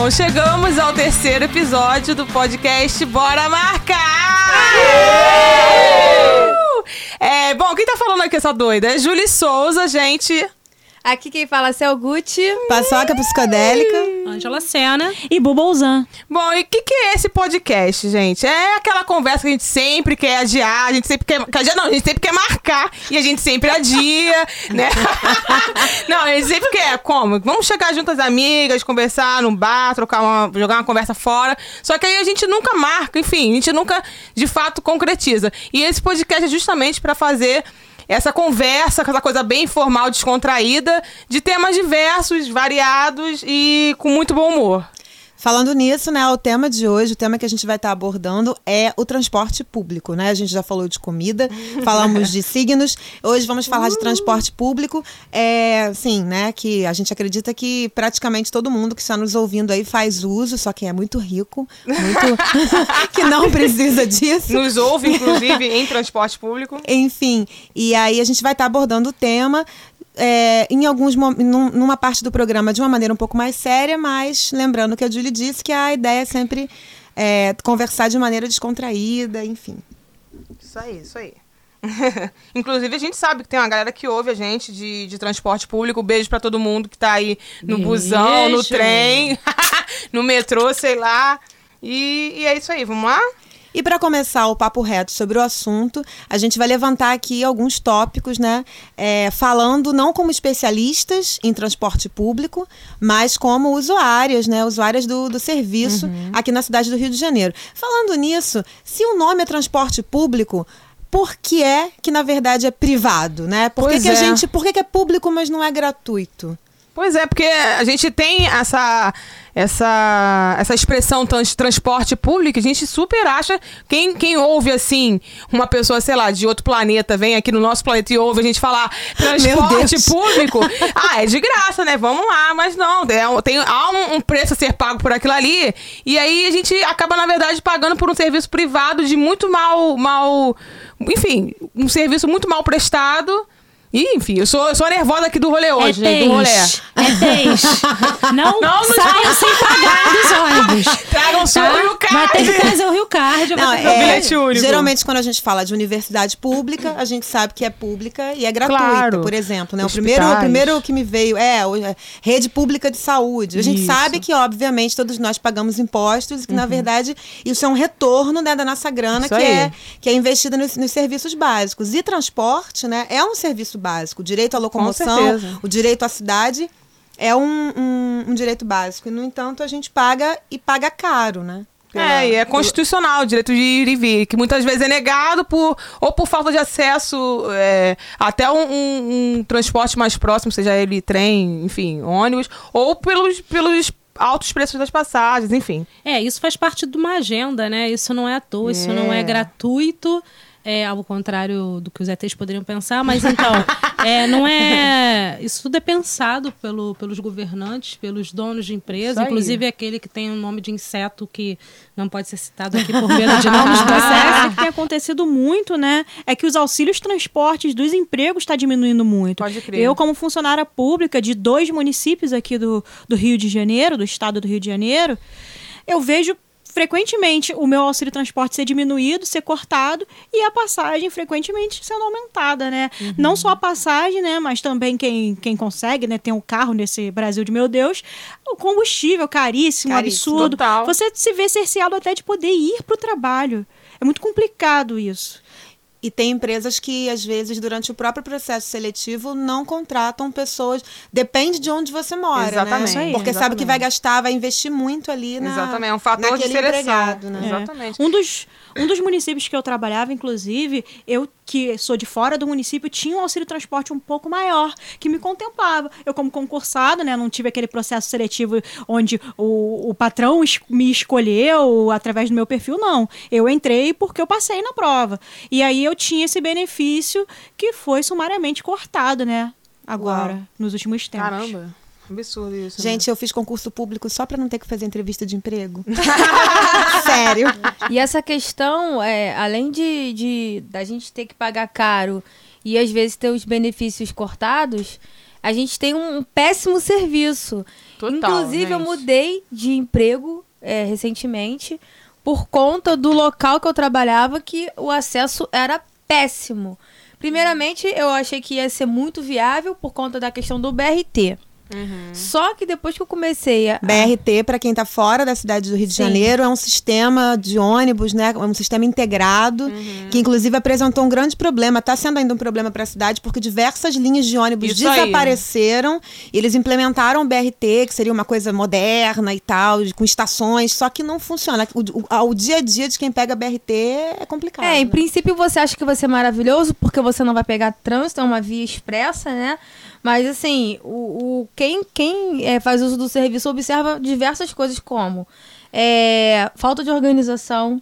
emoção! Chegamos ao terceiro episódio do podcast Bora Marcar! É, bom, quem tá falando aqui essa doida? É Julie Souza, gente. Aqui quem fala é Céu Gucci. Paçoca psicodélica. Angela Sena e Bubolzan. Bom, e o que, que é esse podcast, gente? É aquela conversa que a gente sempre quer adiar, a gente sempre quer. quer adiar, não, a gente sempre quer marcar. E a gente sempre adia, né? não, a gente sempre quer. Como? Vamos chegar junto as amigas, conversar num bar, trocar uma, jogar uma conversa fora. Só que aí a gente nunca marca, enfim, a gente nunca de fato concretiza. E esse podcast é justamente para fazer essa conversa, aquela coisa bem informal, descontraída, de temas diversos, variados e com muito bom humor. Falando nisso, né, o tema de hoje, o tema que a gente vai estar abordando é o transporte público, né? A gente já falou de comida, falamos de signos, hoje vamos falar de transporte público. É, sim, né, que a gente acredita que praticamente todo mundo que está nos ouvindo aí faz uso, só que é muito rico, muito que não precisa disso. Nos ouve, inclusive, em transporte público. Enfim, e aí a gente vai estar abordando o tema é, em alguns num, numa parte do programa de uma maneira um pouco mais séria, mas lembrando que a Julie disse que a ideia é sempre é, conversar de maneira descontraída, enfim. Isso aí, isso aí. Inclusive, a gente sabe que tem uma galera que ouve a gente de, de transporte público. Beijo para todo mundo que tá aí no Beijo. busão, no trem, no metrô, sei lá. E, e é isso aí, vamos lá? E para começar o papo reto sobre o assunto, a gente vai levantar aqui alguns tópicos, né? É, falando não como especialistas em transporte público, mas como usuárias, né? Usuárias do, do serviço uhum. aqui na cidade do Rio de Janeiro. Falando nisso, se o nome é transporte público, por que é que na verdade é privado, né? Por que, que a é. gente, por que, que é público, mas não é gratuito? Pois é, porque a gente tem essa essa essa expressão trans, transporte público, a gente super acha quem quem ouve assim, uma pessoa, sei lá, de outro planeta vem aqui no nosso planeta e ouve a gente falar transporte público, ah, é de graça, né? Vamos lá, mas não, é, tem há um, um preço a ser pago por aquilo ali, e aí a gente acaba na verdade pagando por um serviço privado de muito mal mal, enfim, um serviço muito mal prestado Ih, enfim, eu sou, eu sou a nervosa aqui do rolê é hoje, é do rolê. É tens. Não, não saiam sem pagar dos ônibus. Tragam só tá? o Rio Card. Vai ter que trazer o Rio Card. Não, é, bilhete único. Geralmente, quando a gente fala de universidade pública, a gente sabe que é pública e é gratuita, claro. por exemplo. Né? O, primeiro, o primeiro que me veio é, é rede pública de saúde. A gente isso. sabe que, obviamente, todos nós pagamos impostos e que, uhum. na verdade, isso é um retorno né, da nossa grana que é, que é investida nos, nos serviços básicos. E transporte né, é um serviço básico. O direito à locomoção, o direito à cidade é um, um, um, direito básico. E, no entanto, a gente paga e paga caro, né? Pela... É, e é constitucional o direito de ir e vir, que muitas vezes é negado por ou por falta de acesso é, até um, um, um, transporte mais próximo, seja ele trem, enfim, ônibus, ou pelos, pelos altos preços das passagens, enfim. É, isso faz parte de uma agenda, né? Isso não é à toa, é. isso não é gratuito é, ao contrário do que os ETs poderiam pensar, mas então, é, não é. Isso tudo é pensado pelo, pelos governantes, pelos donos de empresa, inclusive aquele que tem o um nome de inseto que não pode ser citado aqui por medo de nomes processos. O que tem acontecido muito, né? É que os auxílios transportes dos empregos está diminuindo muito. Pode crer. Eu, como funcionária pública de dois municípios aqui do, do Rio de Janeiro, do estado do Rio de Janeiro, eu vejo frequentemente o meu auxílio transporte ser diminuído, ser cortado e a passagem frequentemente sendo aumentada, né? Uhum. Não só a passagem, né, mas também quem, quem consegue, né, tem um carro nesse Brasil de meu Deus, o combustível caríssimo, caríssimo absurdo. Total. Você se vê cerceado até de poder ir para o trabalho. É muito complicado isso. E tem empresas que, às vezes, durante o próprio processo seletivo, não contratam pessoas. Depende de onde você mora. Né? Exatamente. Né? Porque exatamente. sabe que vai gastar, vai investir muito ali na. Exatamente, é um fator de seleção. Né? É. Exatamente. Um dos, um dos municípios que eu trabalhava, inclusive, eu que sou de fora do município, tinha um auxílio transporte um pouco maior, que me contemplava. Eu, como concursado, né, não tive aquele processo seletivo onde o, o patrão es me escolheu através do meu perfil, não. Eu entrei porque eu passei na prova. E aí eu tinha esse benefício que foi sumariamente cortado, né? Agora, Uau. nos últimos tempos. Caramba. Absurdo isso. Gente, né? eu fiz concurso público só para não ter que fazer entrevista de emprego. Sério. E essa questão, é, além de, de da gente ter que pagar caro e às vezes ter os benefícios cortados, a gente tem um péssimo serviço. Total, Inclusive, gente. eu mudei de emprego é, recentemente por conta do local que eu trabalhava, que o acesso era péssimo. Primeiramente, eu achei que ia ser muito viável por conta da questão do BRT. Uhum. Só que depois que eu comecei a. BRT, para quem está fora da cidade do Rio de Sim. Janeiro, é um sistema de ônibus, né? É um sistema integrado, uhum. que inclusive apresentou um grande problema. Está sendo ainda um problema para a cidade, porque diversas linhas de ônibus Isso desapareceram. Aí. E eles implementaram o BRT, que seria uma coisa moderna e tal, com estações, só que não funciona. O, o, o dia a dia de quem pega BRT é complicado. É, em né? princípio você acha que vai ser maravilhoso, porque você não vai pegar trânsito, é uma via expressa, né? Mas, assim, o, o quem, quem é, faz uso do serviço observa diversas coisas como é, falta de organização,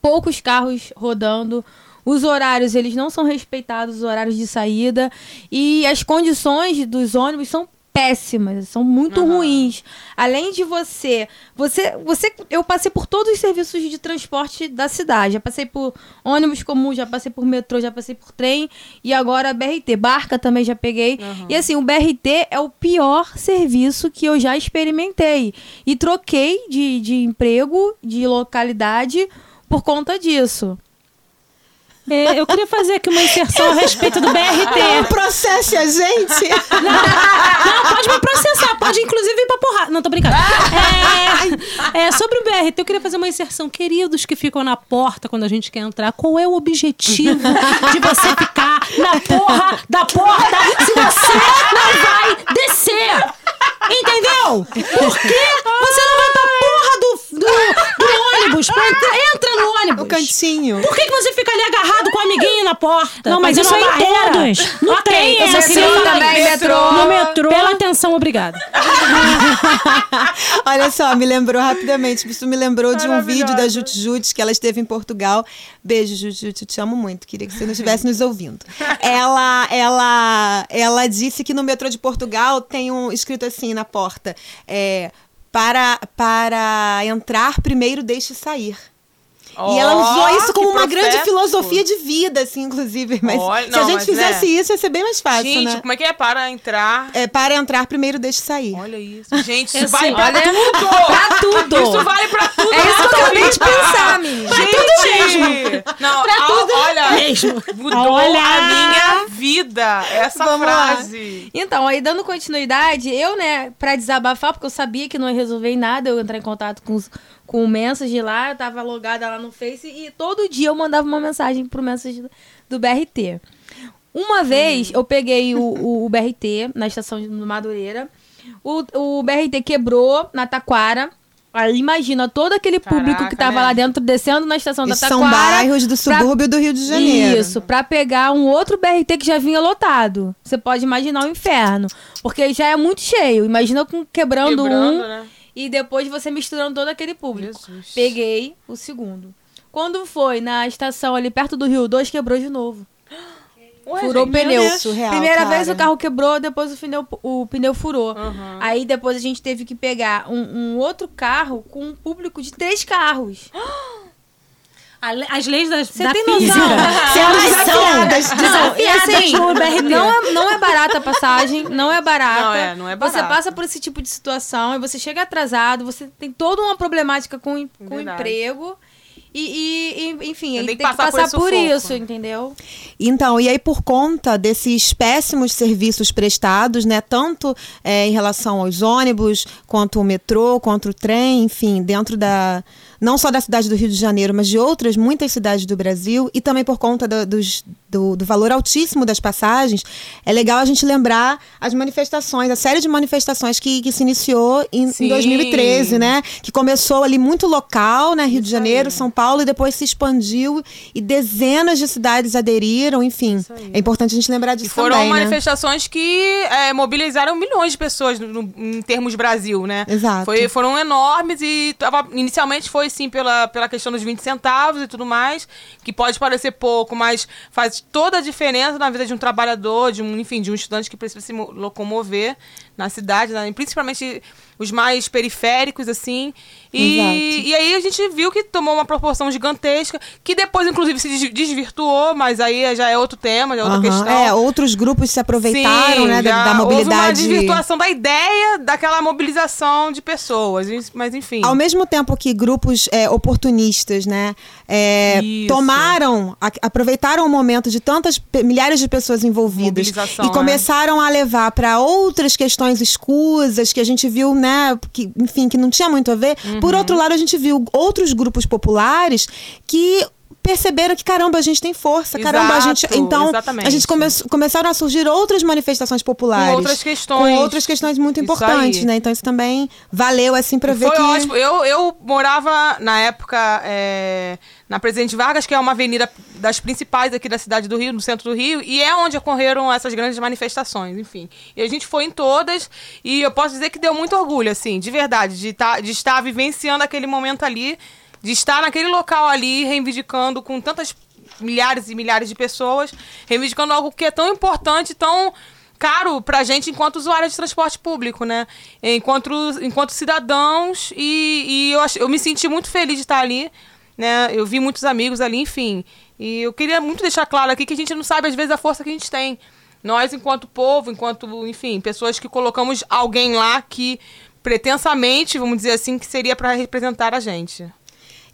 poucos carros rodando, os horários eles não são respeitados, os horários de saída e as condições dos ônibus são péssimas, são muito uhum. ruins. Além de você, você, você, eu passei por todos os serviços de transporte da cidade. Já passei por ônibus comum, já passei por metrô, já passei por trem e agora BRT, barca também já peguei. Uhum. E assim, o BRT é o pior serviço que eu já experimentei e troquei de, de emprego, de localidade por conta disso. É, eu queria fazer aqui uma inserção a respeito do BRT. Não processe a gente. Não, não, pode me processar, pode inclusive ir pra porrada. Não, tô brincando. É, é, sobre o BRT, eu queria fazer uma inserção. Queridos que ficam na porta quando a gente quer entrar, qual é o objetivo de você ficar na porra da porta se você não vai descer? Entendeu? Por que você não vai pra porra do, do, do ônibus? Pra, entra no ônibus. O cantinho. Por que, que você fica ali agarrado com o amiguinho na porta? Não, mas isso é em todos. No okay, trem, eu só queria também, metrô. No metrô. Pela atenção, obrigada. Olha só, me lembrou rapidamente. Isso me lembrou de um vídeo da Jut Jut, que ela esteve em Portugal. Beijo, Jut Jut, eu te amo muito. Queria que você não estivesse nos ouvindo. Ela, ela, ela disse que no metrô de Portugal tem um escrito assim na porta. É, para, para entrar, primeiro deixe sair. Oh, e ela usou isso como uma grande filosofia de vida, assim, inclusive. Mas Olha, se não, a gente fizesse é. isso, ia ser bem mais fácil, gente, né? como é que é? Para entrar... É, para entrar, primeiro deixe sair. Olha isso. Gente, isso vale pra olha, tudo! pra tudo! Isso vale pra tudo! É isso que eu acabei de pensar, menina. Gente! Tudo mesmo. Não, pra a, tudo olha, mesmo. mudou olha. a minha vida, essa Vamos frase. Lá. Então, aí dando continuidade, eu, né, pra desabafar, porque eu sabia que não ia resolver em nada, eu entrar em contato com os com o Message lá, eu tava logada lá no Face e todo dia eu mandava uma mensagem pro Message do BRT. Uma vez eu peguei o, o, o BRT na estação de Madureira, o, o BRT quebrou na Taquara. Aí imagina todo aquele público Caraca, que tava né? lá dentro descendo na estação e da Taquara. São bairros do subúrbio pra... do Rio de Janeiro. Isso, pra pegar um outro BRT que já vinha lotado. Você pode imaginar o inferno. Porque já é muito cheio. Imagina com quebrando, quebrando um. Né? E depois você misturando todo aquele público. Jesus. Peguei o segundo. Quando foi na estação ali perto do Rio 2, quebrou de novo. Ué, furou o pneu. Surreal, Primeira cara. vez o carro quebrou, depois o pneu, o pneu furou. Uhum. Aí depois a gente teve que pegar um, um outro carro com um público de três carros. As leis das, Você da tem física. São desafiadas. Desafiadas assim, não, é, não é barata a passagem, não é barata. Não é, não é barata. Você passa por esse tipo de situação e você chega atrasado, você tem toda uma problemática com, com o emprego. E, e, enfim, ele tem que passar, tem que passar por, por isso, entendeu? Então, e aí por conta desses péssimos serviços prestados, né, tanto é, em relação aos ônibus, quanto o metrô, quanto o trem, enfim, dentro da não só da cidade do Rio de Janeiro, mas de outras muitas cidades do Brasil, e também por conta do, dos, do, do, valor altíssimo das passagens, é legal a gente lembrar as manifestações, a série de manifestações que, que se iniciou em, em 2013, né? Que começou ali muito local, né? Rio Isso de Janeiro, aí. São Paulo, e depois se expandiu e dezenas de cidades aderiram, enfim. É importante a gente lembrar disso e foram também, né? manifestações né? que é, mobilizaram milhões de pessoas no, no, em termos Brasil, né? Exato. Foi, foram enormes e tava, inicialmente foi sim pela, pela questão dos 20 centavos e tudo mais, que pode parecer pouco, mas faz toda a diferença na vida de um trabalhador, de um, enfim, de um estudante que precisa se locomover na cidade, né? principalmente os mais periféricos, assim. E, e aí a gente viu que tomou uma proporção gigantesca, que depois, inclusive, se desvirtuou, mas aí já é outro tema, já é outra uhum. questão. É, outros grupos se aproveitaram, Sim, né, da, da, mobilidade. Houve uma desvirtuação da ideia daquela mobilização de pessoas, mas enfim. Ao mesmo tempo que grupos é, oportunistas, né, é, tomaram, a, aproveitaram o momento de tantas milhares de pessoas envolvidas e é. começaram a levar para outras questões escusas que a gente viu, né, que, enfim, que não tinha muito a ver. Uhum. Por outro lado, a gente viu outros grupos populares que perceberam que caramba, a gente tem força, Exato, caramba, a gente. Então, exatamente. a gente come, começaram a surgir outras manifestações populares. Com outras questões. Com outras questões muito importantes, né? Então isso também valeu assim para ver Foi que. ótimo. Eu, eu morava na época. É, na Presidente Vargas, que é uma avenida das principais aqui da cidade do Rio, no centro do Rio, e é onde ocorreram essas grandes manifestações, enfim. E a gente foi em todas, e eu posso dizer que deu muito orgulho, assim, de verdade, de, tá, de estar vivenciando aquele momento ali de estar naquele local ali reivindicando com tantas milhares e milhares de pessoas, reivindicando algo que é tão importante, tão caro pra gente enquanto usuários de transporte público, né? Enquanto, enquanto cidadãos e, e eu, eu me senti muito feliz de estar ali, né? Eu vi muitos amigos ali, enfim. E eu queria muito deixar claro aqui que a gente não sabe às vezes a força que a gente tem. Nós, enquanto povo, enquanto, enfim, pessoas que colocamos alguém lá que pretensamente, vamos dizer assim, que seria para representar a gente.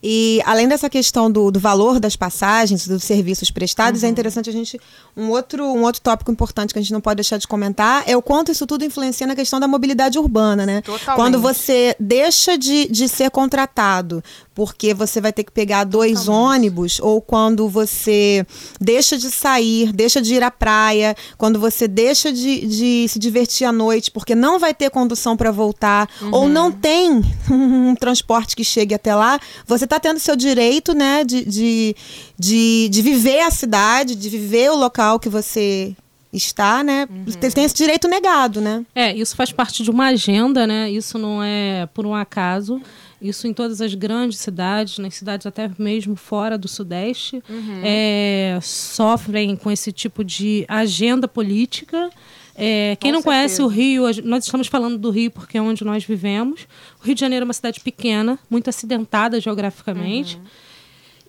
E além dessa questão do, do valor das passagens, dos serviços prestados, é uhum. é interessante a gente. Um outro, um outro tópico importante que a gente não pode deixar de comentar é o quanto isso tudo influencia na questão da mobilidade urbana, né? Totalmente. Quando você deixa de, de ser contratado porque você vai ter que pegar dois Totalmente. ônibus, ou quando você deixa de sair, deixa de ir à praia, quando você deixa de, de se divertir à noite, porque não vai ter condução para voltar, uhum. ou não tem um transporte que chegue até lá, você está tendo seu direito né, de, de, de, de viver a cidade, de viver o local que você está, né? Uhum. Tem esse direito negado, né? É, isso faz parte de uma agenda, né? Isso não é por um acaso. Isso em todas as grandes cidades, nas cidades até mesmo fora do Sudeste, uhum. é, sofrem com esse tipo de agenda política. É, quem com não certeza. conhece o Rio, nós estamos falando do Rio porque é onde nós vivemos. O Rio de Janeiro é uma cidade pequena, muito acidentada geograficamente, uhum.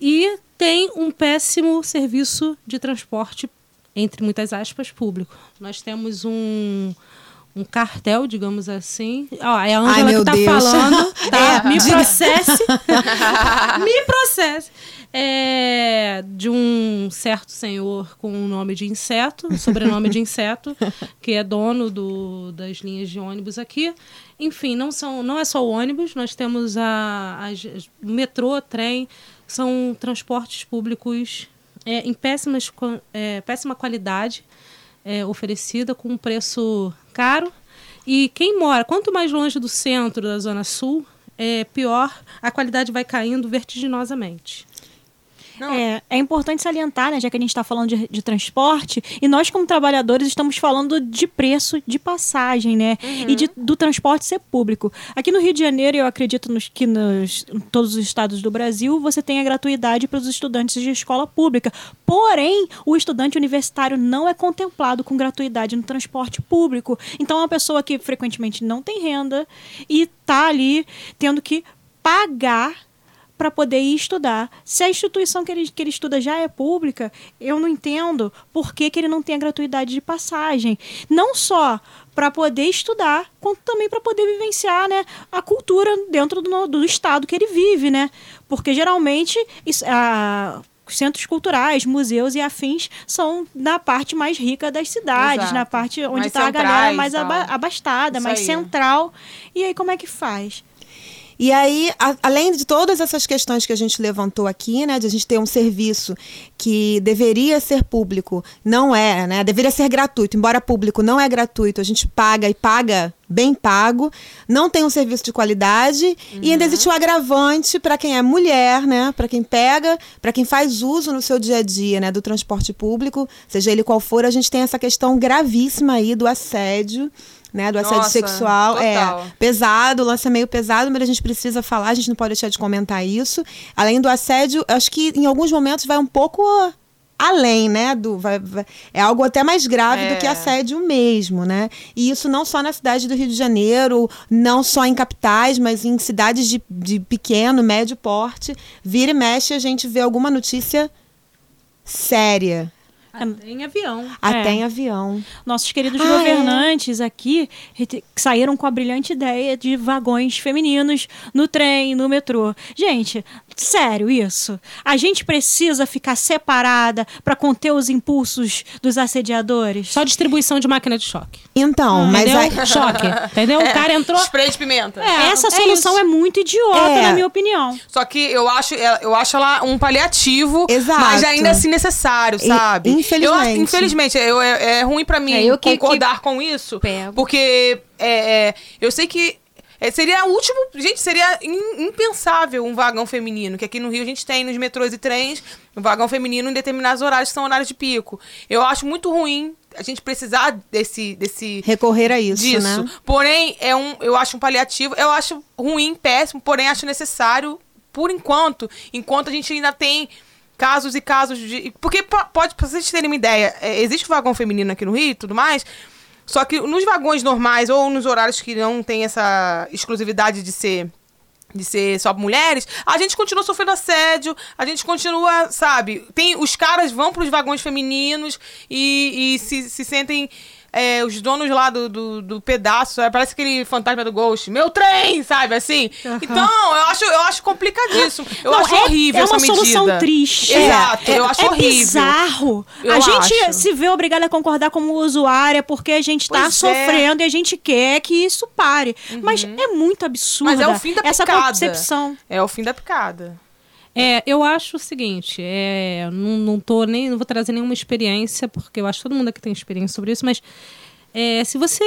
e tem um péssimo serviço de transporte, entre muitas aspas, público. Nós temos um um cartel, digamos assim. Ó, é a Ângela que tá Deus. falando, tá? É, me processe. me processe. É, de um certo senhor com o nome de inseto, sobrenome de inseto, que é dono do, das linhas de ônibus aqui. Enfim, não, são, não é só o ônibus, nós temos a, a metrô, trem, são transportes públicos é, em péssimas, é, péssima qualidade é, oferecida com um preço caro. E quem mora, quanto mais longe do centro da Zona Sul, é, pior a qualidade vai caindo vertiginosamente. É, é importante salientar, né, já que a gente está falando de, de, transporte, e nós, como trabalhadores, estamos falando de preço de passagem, né? Uhum. E de, do transporte ser público. Aqui no Rio de Janeiro, eu acredito nos, que nos, em todos os estados do Brasil, você tem a gratuidade para os estudantes de escola pública. Porém, o estudante universitário não é contemplado com gratuidade no transporte público. Então, é uma pessoa que frequentemente não tem renda e está ali tendo que pagar para poder ir estudar. Se a instituição que ele, que ele estuda já é pública, eu não entendo por que, que ele não tem a gratuidade de passagem. Não só para poder estudar, quanto também para poder vivenciar né, a cultura dentro do, do estado que ele vive, né? Porque geralmente isso, a, centros culturais, museus e afins são na parte mais rica das cidades, Exato. na parte onde está a galera mais abastada, Isso mais aí. central. E aí como é que faz? E aí, a, além de todas essas questões que a gente levantou aqui, né, de a gente ter um serviço que deveria ser público, não é, né, deveria ser gratuito, embora público não é gratuito, a gente paga e paga bem pago, não tem um serviço de qualidade uhum. e ainda existe o agravante para quem é mulher, né, para quem pega, para quem faz uso no seu dia a dia, né, do transporte público, seja ele qual for, a gente tem essa questão gravíssima aí do assédio né? Do assédio Nossa, sexual. É total. É pesado, o lance é meio pesado, mas a gente precisa falar, a gente não pode deixar de comentar isso. Além do assédio, acho que em alguns momentos vai um pouco além, né? Do, vai, vai, é algo até mais grave é. do que é. assédio mesmo, né? E isso não só na cidade do Rio de Janeiro, não só em capitais, mas em cidades de, de pequeno, médio porte. Vira e mexe, a gente vê alguma notícia séria até em avião. Até é. em avião. Nossos queridos ah, é? governantes é? aqui saíram com a brilhante ideia de vagões femininos no trem, no metrô. Gente, sério isso? A gente precisa ficar separada para conter os impulsos dos assediadores? Só distribuição de máquina de choque. Então, ah, mas entendeu? choque, entendeu? É, o cara entrou. Spray de pimenta. É, Essa é solução é muito idiota, é. na minha opinião. Só que eu acho, eu acho ela um paliativo, Exato. mas ainda assim necessário, sabe? E, infelizmente. Eu, infelizmente, eu, é, é ruim para mim é, concordar que, com isso, pego. porque é, eu sei que é, seria o último. Gente, seria impensável um vagão feminino, que aqui no Rio a gente tem nos metrôs e trens um vagão feminino em determinados horários que são horários de pico. Eu acho muito ruim a gente precisar desse. desse Recorrer a isso. Disso. Né? Porém, é um, eu acho um paliativo. Eu acho ruim, péssimo, porém acho necessário, por enquanto, enquanto a gente ainda tem casos e casos de. Porque pode, pra vocês terem uma ideia, é, existe um vagão feminino aqui no Rio e tudo mais. Só que nos vagões normais ou nos horários que não tem essa exclusividade de ser de ser só mulheres, a gente continua sofrendo assédio, a gente continua, sabe? Tem os caras vão para os vagões femininos e, e se, se sentem é, os donos lá do, do, do, pedaço, é, parece aquele fantasma do Ghost, meu trem, sabe, assim? Uhum. Então, eu acho, eu acho complicadíssimo. Eu Não, acho é, horrível é essa medida. É uma solução triste. Exato, é, eu acho é horrível. bizarro. Eu a gente acho. se vê obrigada a concordar como usuária porque a gente tá pois é. sofrendo e a gente quer que isso pare. Uhum. Mas é muito absurdo. Mas é o fim da essa picada. percepção. É o fim da picada. É, eu acho o seguinte, é, não, não tô nem, não vou trazer nenhuma experiência, porque eu acho que todo mundo aqui tem experiência sobre isso, mas é, se você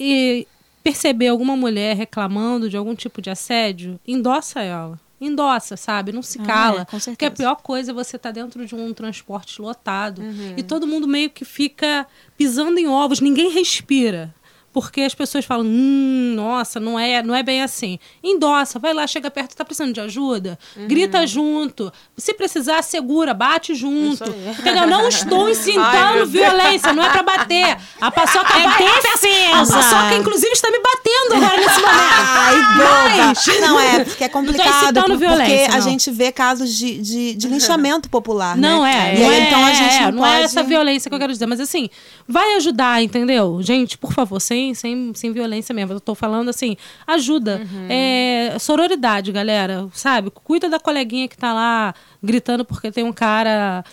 e, perceber alguma mulher reclamando de algum tipo de assédio, endossa ela. Endossa, sabe? Não se cala. Ah, é, porque a pior coisa é você estar tá dentro de um transporte lotado uhum. e todo mundo meio que fica pisando em ovos, ninguém respira porque as pessoas falam, hum, nossa, não é, não é bem assim. Endossa, vai lá, chega perto, tá precisando de ajuda, uhum. grita junto. Se precisar, segura, bate junto. Entendeu? Não estou incitando violência, não é para bater. A paçoca é vai, defesa. A paçoca, inclusive, está me batendo agora nesse momento. Ai, Mas, não é, porque é complicado. Não porque não. a gente vê casos de, de, de linchamento popular. Não né? é. Não, é, então a gente não, não pode... é essa violência que eu quero dizer, mas assim, vai ajudar, entendeu? Gente, por favor, sem sem, sem, sem violência mesmo. Eu tô falando assim, ajuda. Uhum. É, sororidade, galera, sabe? Cuida da coleguinha que tá lá gritando porque tem um cara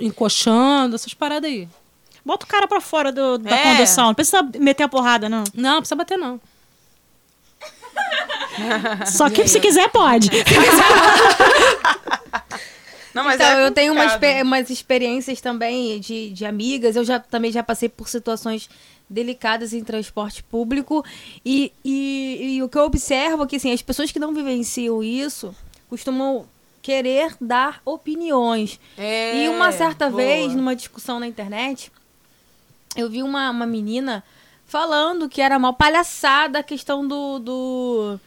encoxando, essas paradas aí. Bota o cara pra fora do, da é. condução. Não precisa meter a porrada, não. Não, não precisa bater, não. Só que se quiser, pode. Não, então, é eu tenho umas, umas experiências também de, de amigas. Eu já também já passei por situações delicadas em transporte público. E, e, e o que eu observo é que assim, as pessoas que não vivenciam isso costumam querer dar opiniões. É, e uma certa boa. vez, numa discussão na internet, eu vi uma, uma menina falando que era mal palhaçada a questão do, do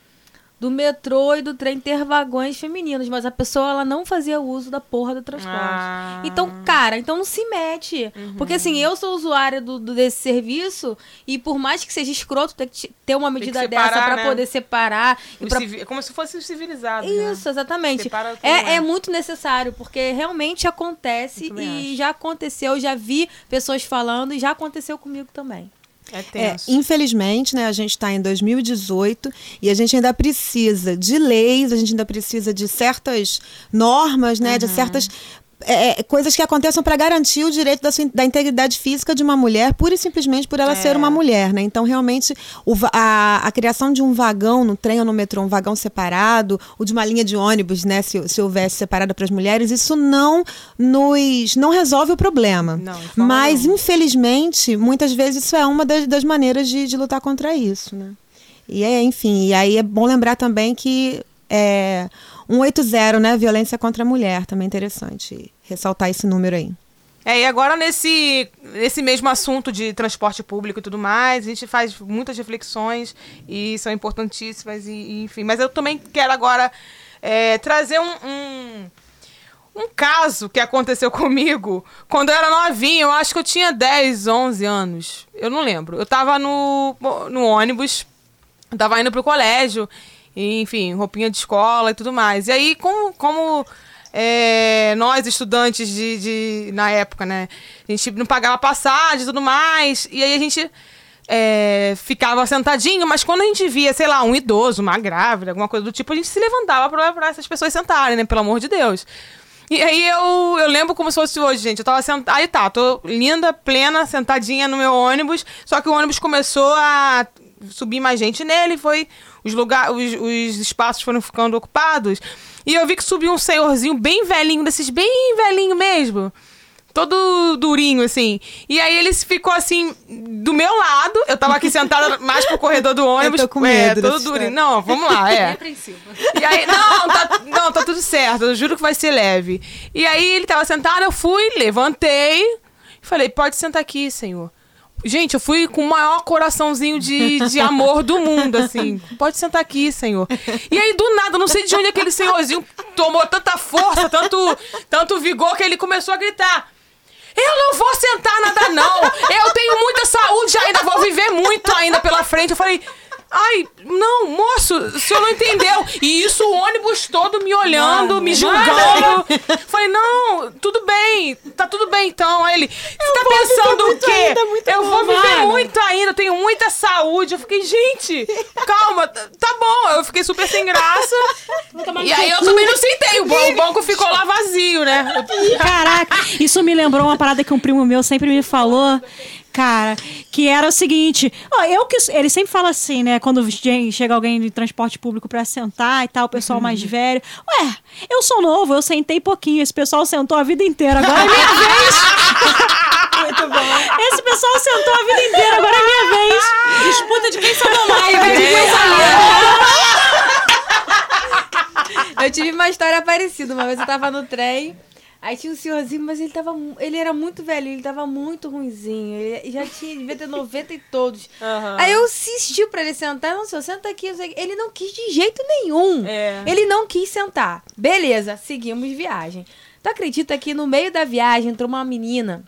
do metrô e do trem ter vagões femininos, mas a pessoa ela não fazia uso da porra do transporte. Ah. Então, cara, então não se mete. Uhum. Porque assim, eu sou usuária do, do, desse serviço e por mais que seja escroto ter que ter uma medida separar, dessa para né? poder separar. Pra... É como se fosse civilizado. Né? Isso, né? exatamente. É, é muito necessário, porque realmente acontece e acho. já aconteceu, já vi pessoas falando e já aconteceu comigo também. É, é infelizmente, né, a gente está em 2018 e a gente ainda precisa de leis, a gente ainda precisa de certas normas, né, uhum. de certas é, é, coisas que aconteçam para garantir o direito da, sua, da, integridade física de uma mulher, pura e simplesmente por ela é. ser uma mulher, né? Então, realmente, o, a, a, criação de um vagão no trem ou no metrô, um vagão separado, ou de uma linha de ônibus, né, se, se houvesse separada para as mulheres, isso não nos não resolve o problema. Não, Mas, não. infelizmente, muitas vezes isso é uma das, das maneiras de, de lutar contra isso, né? E é, enfim, e aí é bom lembrar também que é, 180, né? Violência contra a mulher, também interessante ressaltar esse número aí. É, e agora nesse, nesse mesmo assunto de transporte público e tudo mais, a gente faz muitas reflexões e são importantíssimas, e, e enfim. Mas eu também quero agora é, trazer um, um, um caso que aconteceu comigo quando eu era novinha. Eu acho que eu tinha 10, 11 anos. Eu não lembro. Eu tava no, no ônibus, tava indo pro colégio, enfim, roupinha de escola e tudo mais. E aí, como, como é, nós, estudantes de, de, na época, né? A gente não pagava passagem e tudo mais. E aí a gente é, ficava sentadinho, mas quando a gente via, sei lá, um idoso, uma grávida, alguma coisa do tipo, a gente se levantava para essas pessoas sentarem, né? Pelo amor de Deus. E aí eu, eu lembro como se fosse hoje, gente. Eu tava sentada. Aí tá, tô linda, plena, sentadinha no meu ônibus. Só que o ônibus começou a subir mais gente nele, foi. Os, lugar, os, os espaços foram ficando ocupados. E eu vi que subiu um senhorzinho bem velhinho, desses bem velhinho mesmo todo durinho, assim. E aí ele ficou assim, do meu lado. Eu tava aqui sentada mais pro corredor do ônibus. Eu tô com medo. É, todo durinho. Não, vamos lá, é. E aí, não, tá, não, tá tudo certo. Eu juro que vai ser leve. E aí ele tava sentado, eu fui, levantei. Falei, pode sentar aqui, senhor. Gente, eu fui com o maior coraçãozinho de, de amor do mundo, assim. Pode sentar aqui, senhor. E aí, do nada, não sei de onde aquele senhorzinho tomou tanta força, tanto, tanto vigor, que ele começou a gritar. Eu não vou sentar nada, não. Eu tenho muita saúde ainda, vou viver muito ainda pela frente. Eu falei, Ai, não, moço, o senhor não entendeu. E isso o ônibus todo me olhando, mano, me julgando. Falei, não, tudo bem, tá tudo bem então. Aí ele, você tá pensando o quê? Ainda, eu vou viver mano. muito ainda, tenho muita saúde. Eu fiquei, gente, calma, tá bom. Eu fiquei super sem graça. e aí eu também não sentei, o banco ficou lá vazio, né? Caraca, isso me lembrou uma parada que um primo meu sempre me falou cara, que era o seguinte, ó, eu que ele sempre fala assim, né, quando chega alguém de transporte público para sentar e tal, o pessoal mais velho, ué, eu sou novo, eu sentei pouquinho, esse pessoal sentou a vida inteira, agora é minha vez. Muito bom. Esse pessoal sentou a vida inteira, agora é minha vez. Disputa de quem sentou mais, de quem Eu tive uma história parecida, uma vez eu tava no trem Aí tinha um senhorzinho, mas ele tava. Ele era muito velho, ele tava muito ruinzinho. Ele já tinha, devia ter 90 e todos. Uhum. Aí eu insisti pra ele sentar. Não, senhor, senta aqui. Ele não quis de jeito nenhum. É. Ele não quis sentar. Beleza, seguimos viagem. Tu acredita que no meio da viagem entrou uma menina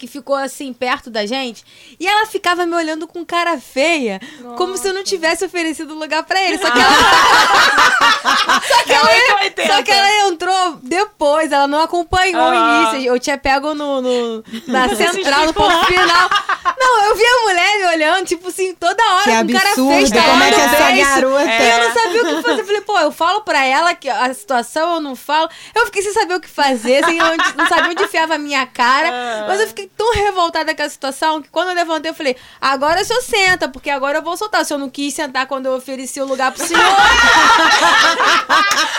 que ficou assim perto da gente e ela ficava me olhando com cara feia, Nossa. como se eu não tivesse oferecido lugar para ele. Só que ela só, que ela... só que ela entrou depois, ela não acompanhou o início. Eu tinha pego no, no na central, no ponto final. Não, eu vi a mulher me olhando, tipo assim, toda hora que com absurdo, cara feia. Como é que essa garota... É. E eu não sabia o que fazer. Eu falei, pô, eu falo pra ela que a situação eu não falo. Eu fiquei sem saber o que fazer, sem onde, não sabia onde enfiava a minha cara. Ah. Mas eu fiquei tão revoltada com a situação que quando eu levantei, eu falei, agora o senhor senta, porque agora eu vou soltar. O senhor não quis sentar quando eu ofereci o lugar pro senhor.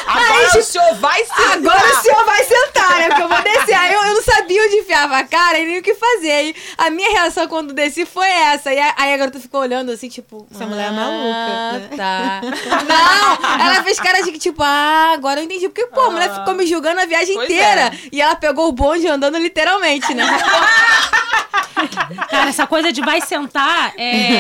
agora Aí, o senhor vai sentar. Agora o senhor vai sentar, né? Porque eu vou descer. Aí eu, eu não sabia onde enfiava a cara e nem o que fazer. Aí a minha reação quando desci foi essa. E aí a garota ficou olhando assim, tipo, essa ah, mulher é maluca. Ah, né? Tá. não, ela fez cara de que, tipo, ah, agora eu entendi. Porque, pô, a mulher ficou me julgando a viagem pois inteira. É. E ela pegou o bonde andando literalmente, né? Cara, essa coisa de vai sentar é.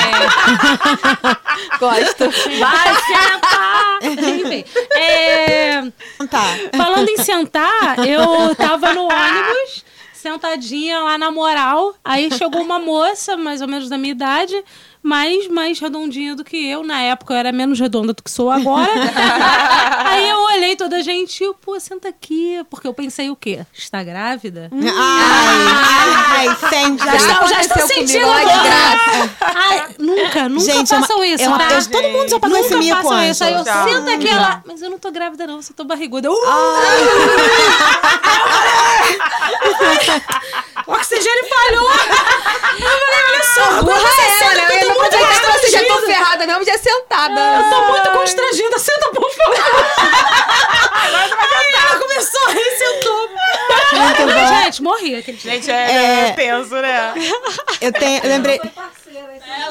Gosto. Vai sentar! Enfim. É... Tá. Falando em sentar, eu tava no ônibus sentadinha lá na moral. Aí chegou uma moça, mais ou menos da minha idade, mais, mais redondinha do que eu. Na época eu era menos redonda do que sou agora. Aí eu olhei toda a gente e, pô, senta aqui. Porque eu pensei o quê? Está grávida? Hum. Ai, ai, sempre. Já, já, já estou sentindo graça. Ai, nunca, nunca gente, façam é uma, isso. É uma, tá? eu, todo mundo já passou nunca esse façam isso. Aí eu já. senta aqui ela. Mas eu não tô grávida, não, você tô barriguda. Eu, uh! o oxigênio falhou. Eu falei, olha só, burra é ela, né? Eu estar que você já tô ferrada, não, podia sentada. Eu tô muito constrangida, senta, por favor. Aí ela começou a rir, sentou. Muito bom. Gente, morri aquele Gente, é, é... tenso, né? Eu tenho, eu lembrei...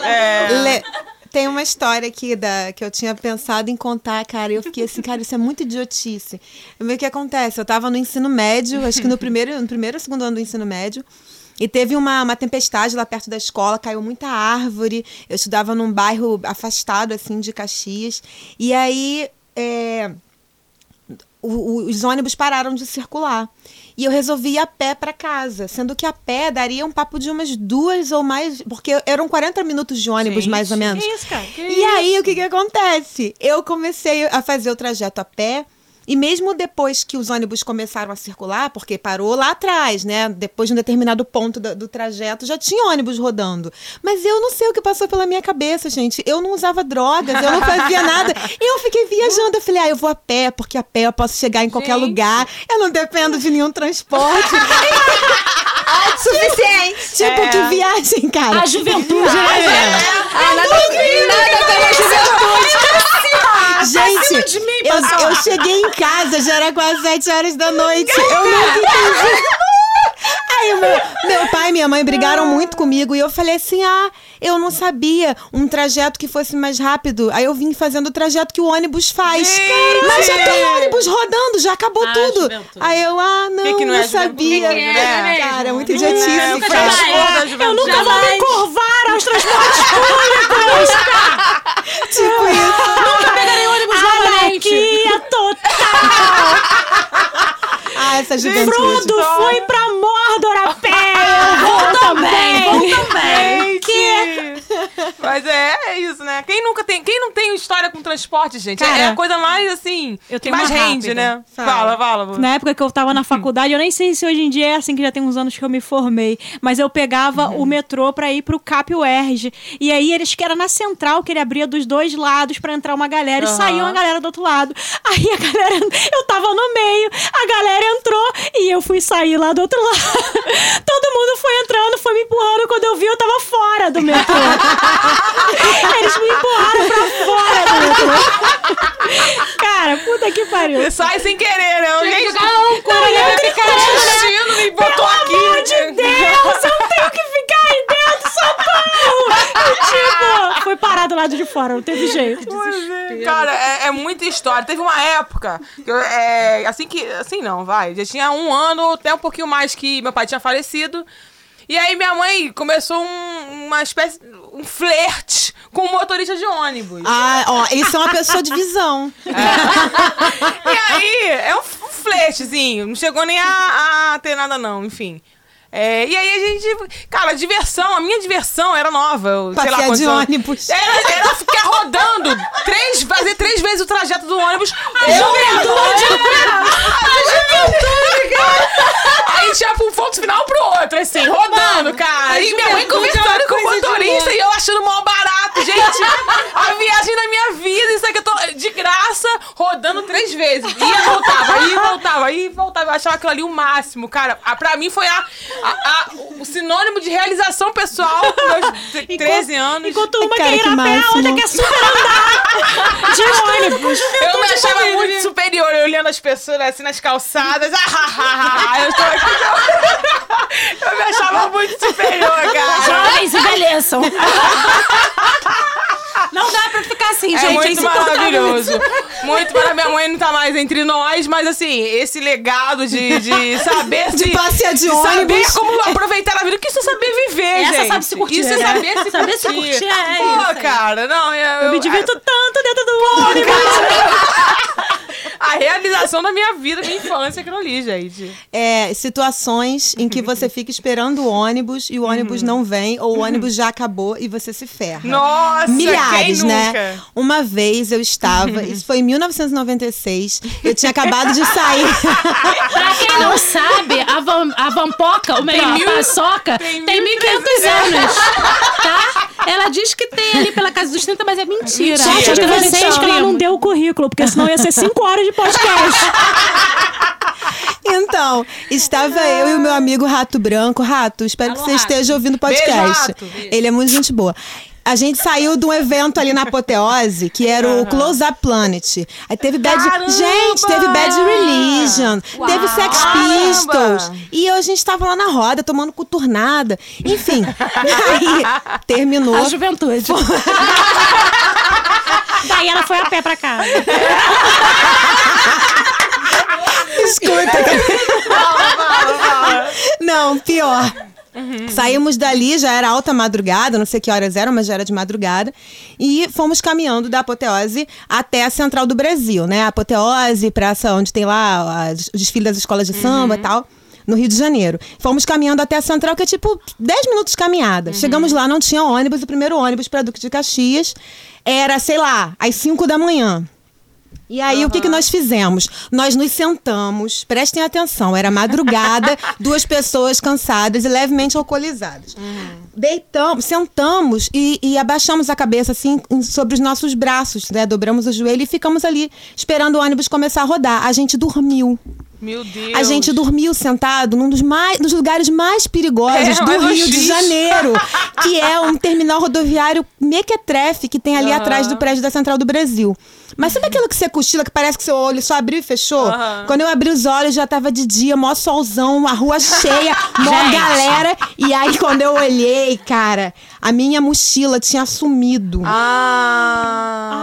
É. Le... Tem uma história aqui da, que eu tinha pensado em contar, cara. E eu fiquei assim, cara, isso é muito idiotice. O que acontece? Eu tava no ensino médio, acho que no primeiro, no primeiro ou segundo ano do ensino médio. E teve uma, uma tempestade lá perto da escola, caiu muita árvore. Eu estudava num bairro afastado, assim, de Caxias. E aí. É, o, os ônibus pararam de circular. E eu resolvi ir a pé para casa, sendo que a pé daria um papo de umas duas ou mais, porque eram 40 minutos de ônibus, Gente, mais ou menos. Que isso, cara? Que e aí, o que que acontece? Eu comecei a fazer o trajeto a pé. E mesmo depois que os ônibus começaram a circular, porque parou lá atrás, né? Depois de um determinado ponto do, do, trajeto, já tinha ônibus rodando. Mas eu não sei o que passou pela minha cabeça, gente. Eu não usava drogas, eu não fazia nada. E eu fiquei viajando. Eu falei, ah, eu vou a pé, porque a pé eu posso chegar em qualquer Gente. lugar. Eu não dependo de nenhum transporte. Suficiente. tipo, É. que viagem, cara. A juventude, né, velho? Ah, nada, nada como a juventude. Gente, eu, eu cheguei em casa, já era quase sete horas da noite. Eu nunca entendi. Aí meu, meu pai e minha mãe brigaram muito comigo e eu falei assim: ah, eu não sabia um trajeto que fosse mais rápido. Aí eu vim fazendo o trajeto que o ônibus faz. Gente! Mas já tem ônibus rodando, já acabou Ah, tudo. juventude. Aí eu, ah, não, Que que não não, é sabia. Que que é, Cara, né? muito É, idiotice. nunca cara. jamais. É, eu nunca vou me curvar aos transportes públicos. Tipo isso. Nunca Anarquia total. Ah, essa juventude. Frodo foi pra Mordor a pé. Eu vou também. Vou também. Gente! Mas é, é isso, né? Quem nunca tem, quem não tem história com transporte, gente? é- Cara, é a coisa mais assim, eu tenho mais rende, rápida. né? Fala. Fala, fala. Na época que eu tava na faculdade, eu nem sei se hoje em dia é assim, que já tem uns anos que eu me formei. Mas eu pegava o metrô pra ir pro Cap UERJ. E aí eles que era na central, que ele abria dos dois lados pra entrar uma galera. E Aham. saía uma galera do outro lado. Aí a galera. Eu tava no meio, a galera entrou e eu fui sair lá do outro lado. Todo mundo foi entrando, foi me empurrando. Quando eu vi, eu tava fora do metrô. Eles me empurraram pra fora. Cara, puta que pariu. Você sai sem querer, né? Gente, Não, não, eu ficar assistindo me botou aqui. Pelo amor de Deus, eu tenho que ficar aí dentro, socorro! E, tipo, foi parar do lado de fora, não teve jeito. É, Cara, é, é muita história. Teve uma época, que eu, é, assim que. Assim não, vai. Já tinha um ano, até um pouquinho mais que meu pai tinha falecido. E aí minha mãe começou um- uma espécie. Um flerte com um motorista de ônibus. Ah, ó, isso é uma pessoa de visão. E aí, é um um flertezinho. Não chegou nem a, a ter nada, não, enfim. É, e aí a gente. Cara, a diversão, a minha diversão era nova. eu, sei lá, Passear de anos. ônibus. Era, era ficar rodando três, fazer três vezes o trajeto do ônibus. A juventude! A juventude, cara! Aí tinha um ponto final pro outro, assim, rodando, cara. E minha mãe é conversando com o motorista e eu achando mó barato, gente. A viagem da minha vida, isso aqui eu tô de graça, rodando três vezes. Ia, voltava, ia, voltava, ia, voltava. Eu achava aquilo ali o máximo, cara. A, pra mim foi a, a- a- o sinônimo de realização pessoal com meus 13 anos. Enquanto uma Cara, quer ir que a pé, a outra quer super andar de ônibus. Eu me achava muito superior, eu olhando as pessoas assim nas calçadas. Ah, ah, ah, ah, eu tô aqui. Eu me achava muito superior, cara. Jovens envelheçam. Não dá pra assim, É gente. muito insuportável. maravilhoso. Muito para minha mãe não tá mais entre nós, mas assim, esse legado de, de saber De se- passear de saber ônibus. como aproveitar a vida. Que isso é saber viver, Essa gente. sabe se curtir, Isso é né? saber se Saber curtir. se curtir, é Pô, isso cara, não, eu, Eu me divirto tanto dentro do ônibus. A realização da minha vida, minha infância, aquilo ali, gente. É, situações em que você fica esperando o ônibus e o ônibus não vem, ou o ônibus já acabou e você se ferra. Nossa, Milhares, né? nunca? Uma vez eu estava, isso foi em 1996, eu tinha acabado de sair. Pra quem não sabe, a, van, a Vampoca, ou melhor, mil- a Paçoca, tem tem, mil 1.500 anos, tá? Ela diz que tem ali pela casa dos 30, mas é mentira. Sorte de vocês que ela não deu o currículo, porque senão ia ser 5 horas de podcast. Então, estava eu e o meu amigo Rato Branco. Rato, espero Alô, que você Rato. esteja ouvindo o Beijo, podcast. Rato. Ele é muito gente boa. A gente saiu de um evento ali na Apoteose, que era o Close Up Planet. Aí teve Bad... Caramba! Gente, teve Bad Religion, teve Sex Caramba! Pistols. E a gente tava lá na roda, tomando coturnada. Enfim, aí terminou. A juventude. Daí ela foi a pé pra casa. Escuta. Não, pior. Uhum. Saímos dali, já era alta madrugada, não sei que horas eram, mas já era de madrugada. E fomos caminhando da Apoteose até a Central do Brasil, né? A Apoteose, praça onde tem lá o desfile das escolas de samba e uhum. tal no Rio de Janeiro. Fomos caminhando até a Central, que é tipo 10 minutos de caminhada. Uhum. Chegamos lá, não tinha ônibus. O primeiro ônibus para Duque de Caxias era, sei lá, às 5 da manhã. E aí, uhum. o que, que nós fizemos? Nós nos sentamos, prestem atenção, era madrugada, duas pessoas cansadas e levemente alcoolizadas. Uhum. Deitamos, sentamos e, e, abaixamos a cabeça assim sobre os nossos braços, né? Dobramos o joelho e ficamos ali esperando o ônibus começar a rodar. A gente dormiu. Meu Deus. A gente dormiu sentado num dos, mais, dos lugares mais perigosos é, do Rio de Janeiro, que é um terminal rodoviário mequetrefe que tem ali uhum. atrás do prédio da Central do Brasil. Mas sabe aquilo que você cochila, que parece que seu olho só abriu e fechou? Uhum. Quando eu abri os olhos, já tava de dia, mó solzão, a rua cheia, mó galera. E aí, quando eu olhei, cara, a minha mochila tinha sumido. Ah.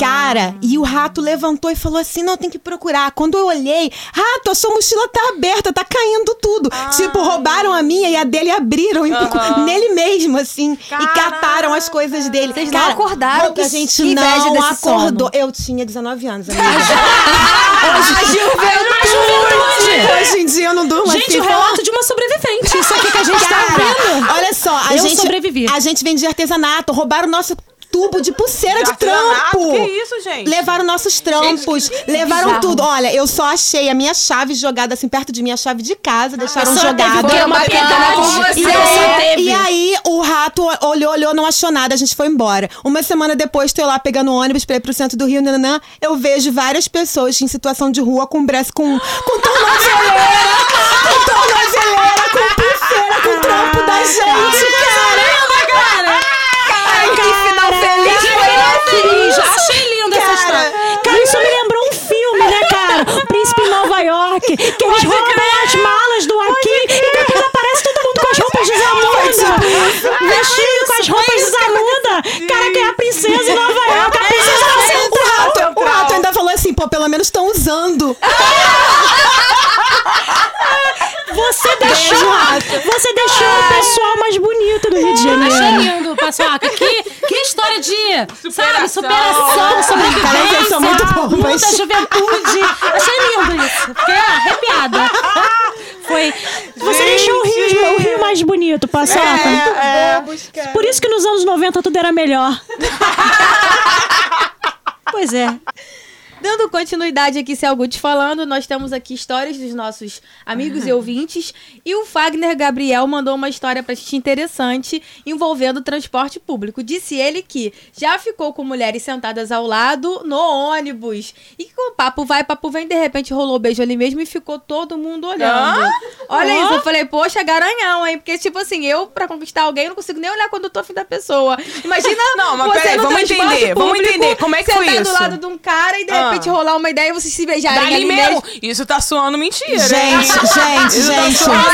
Cara, e o rato levantou e falou assim: não, tem que procurar. Quando eu olhei, rato, a sua mochila tá aberta, tá caindo tudo. Ai. Tipo, roubaram a minha e a dele abriram uhum. nele mesmo, assim. Caraca. E cataram as coisas dele. Vocês não acordaram que a gente não acordou. Sono. Eu tinha 19 anos, amiga. Hoje, juventude! Hoje em dia eu não durmo Gente, assim, o relato de uma sobrevivente. Isso aqui que a gente tá Cara, tá vendo. Olha só, a eu gente, sobrevivi. A gente vendia artesanato, roubaram o nosso tubo de pulseira de, de trampo. Que isso, gente? Levaram nossos trampos, gente, levaram bizarro. tudo. Olha, eu só achei a minha chave jogada assim perto de minha chave de casa, deixaram jogada. Teve uma e, aí, e aí o rato olhou, olhou, não achou nada, a gente foi embora. Uma semana depois, tô lá pegando ônibus pra ir pro centro do Rio, nananã, eu vejo várias pessoas em situação de rua com braço com com tornozeleira, com tornozeleira, com pulseira, com trampo da gente, cara! Ai, que final feliz esse? Já achei linda essa história. Cara, isso me lembrou um filme, né, cara? O Príncipe em Nova York, que eles roubam as malas do Aqui e depois aparece todo mundo com as roupas de Zamunda. Vestido com as roupas de Zamunda. Cara, que é a princesa em Nova York. A princesa assim, o rato, o rato ainda falou assim, pô, pelo menos estão usando. Você deixou, você deixou o pessoal mais bonito do Rio de Janeiro. Achei lindo, pessoal. Que, que história de, superação. sabe, superação, sobrevivência, eu sou muito bom, muita juventude. Achei lindo isso. Fiquei arrepiada. Foi. Você Gente. deixou o Rio, o Rio mais bonito, Paçoca. É, é. Por isso que nos anos 90 tudo era melhor. pois é. Dando continuidade aqui, se algo te falando, nós temos aqui histórias dos nossos amigos uhum. e ouvintes. E o Fagner Gabriel mandou uma história pra gente interessante envolvendo transporte público. Disse ele que já ficou com mulheres sentadas ao lado no ônibus. E que o papo vai, papo vem, de repente rolou beijo ali mesmo e ficou todo mundo olhando. Ah? Olha ah? isso, eu falei, poxa, garanhão, hein? Porque, tipo assim, eu, pra conquistar alguém, não consigo nem olhar quando eu tô afim da pessoa. Imagina. não, mas peraí, vamos entender, vamos entender. Como é que foi isso? do lado de um cara e de repente repente rolar uma ideia e vocês se beijarem. Dali ali mesmo. Isso tá soando mentira. Gente, gente, gente. Tá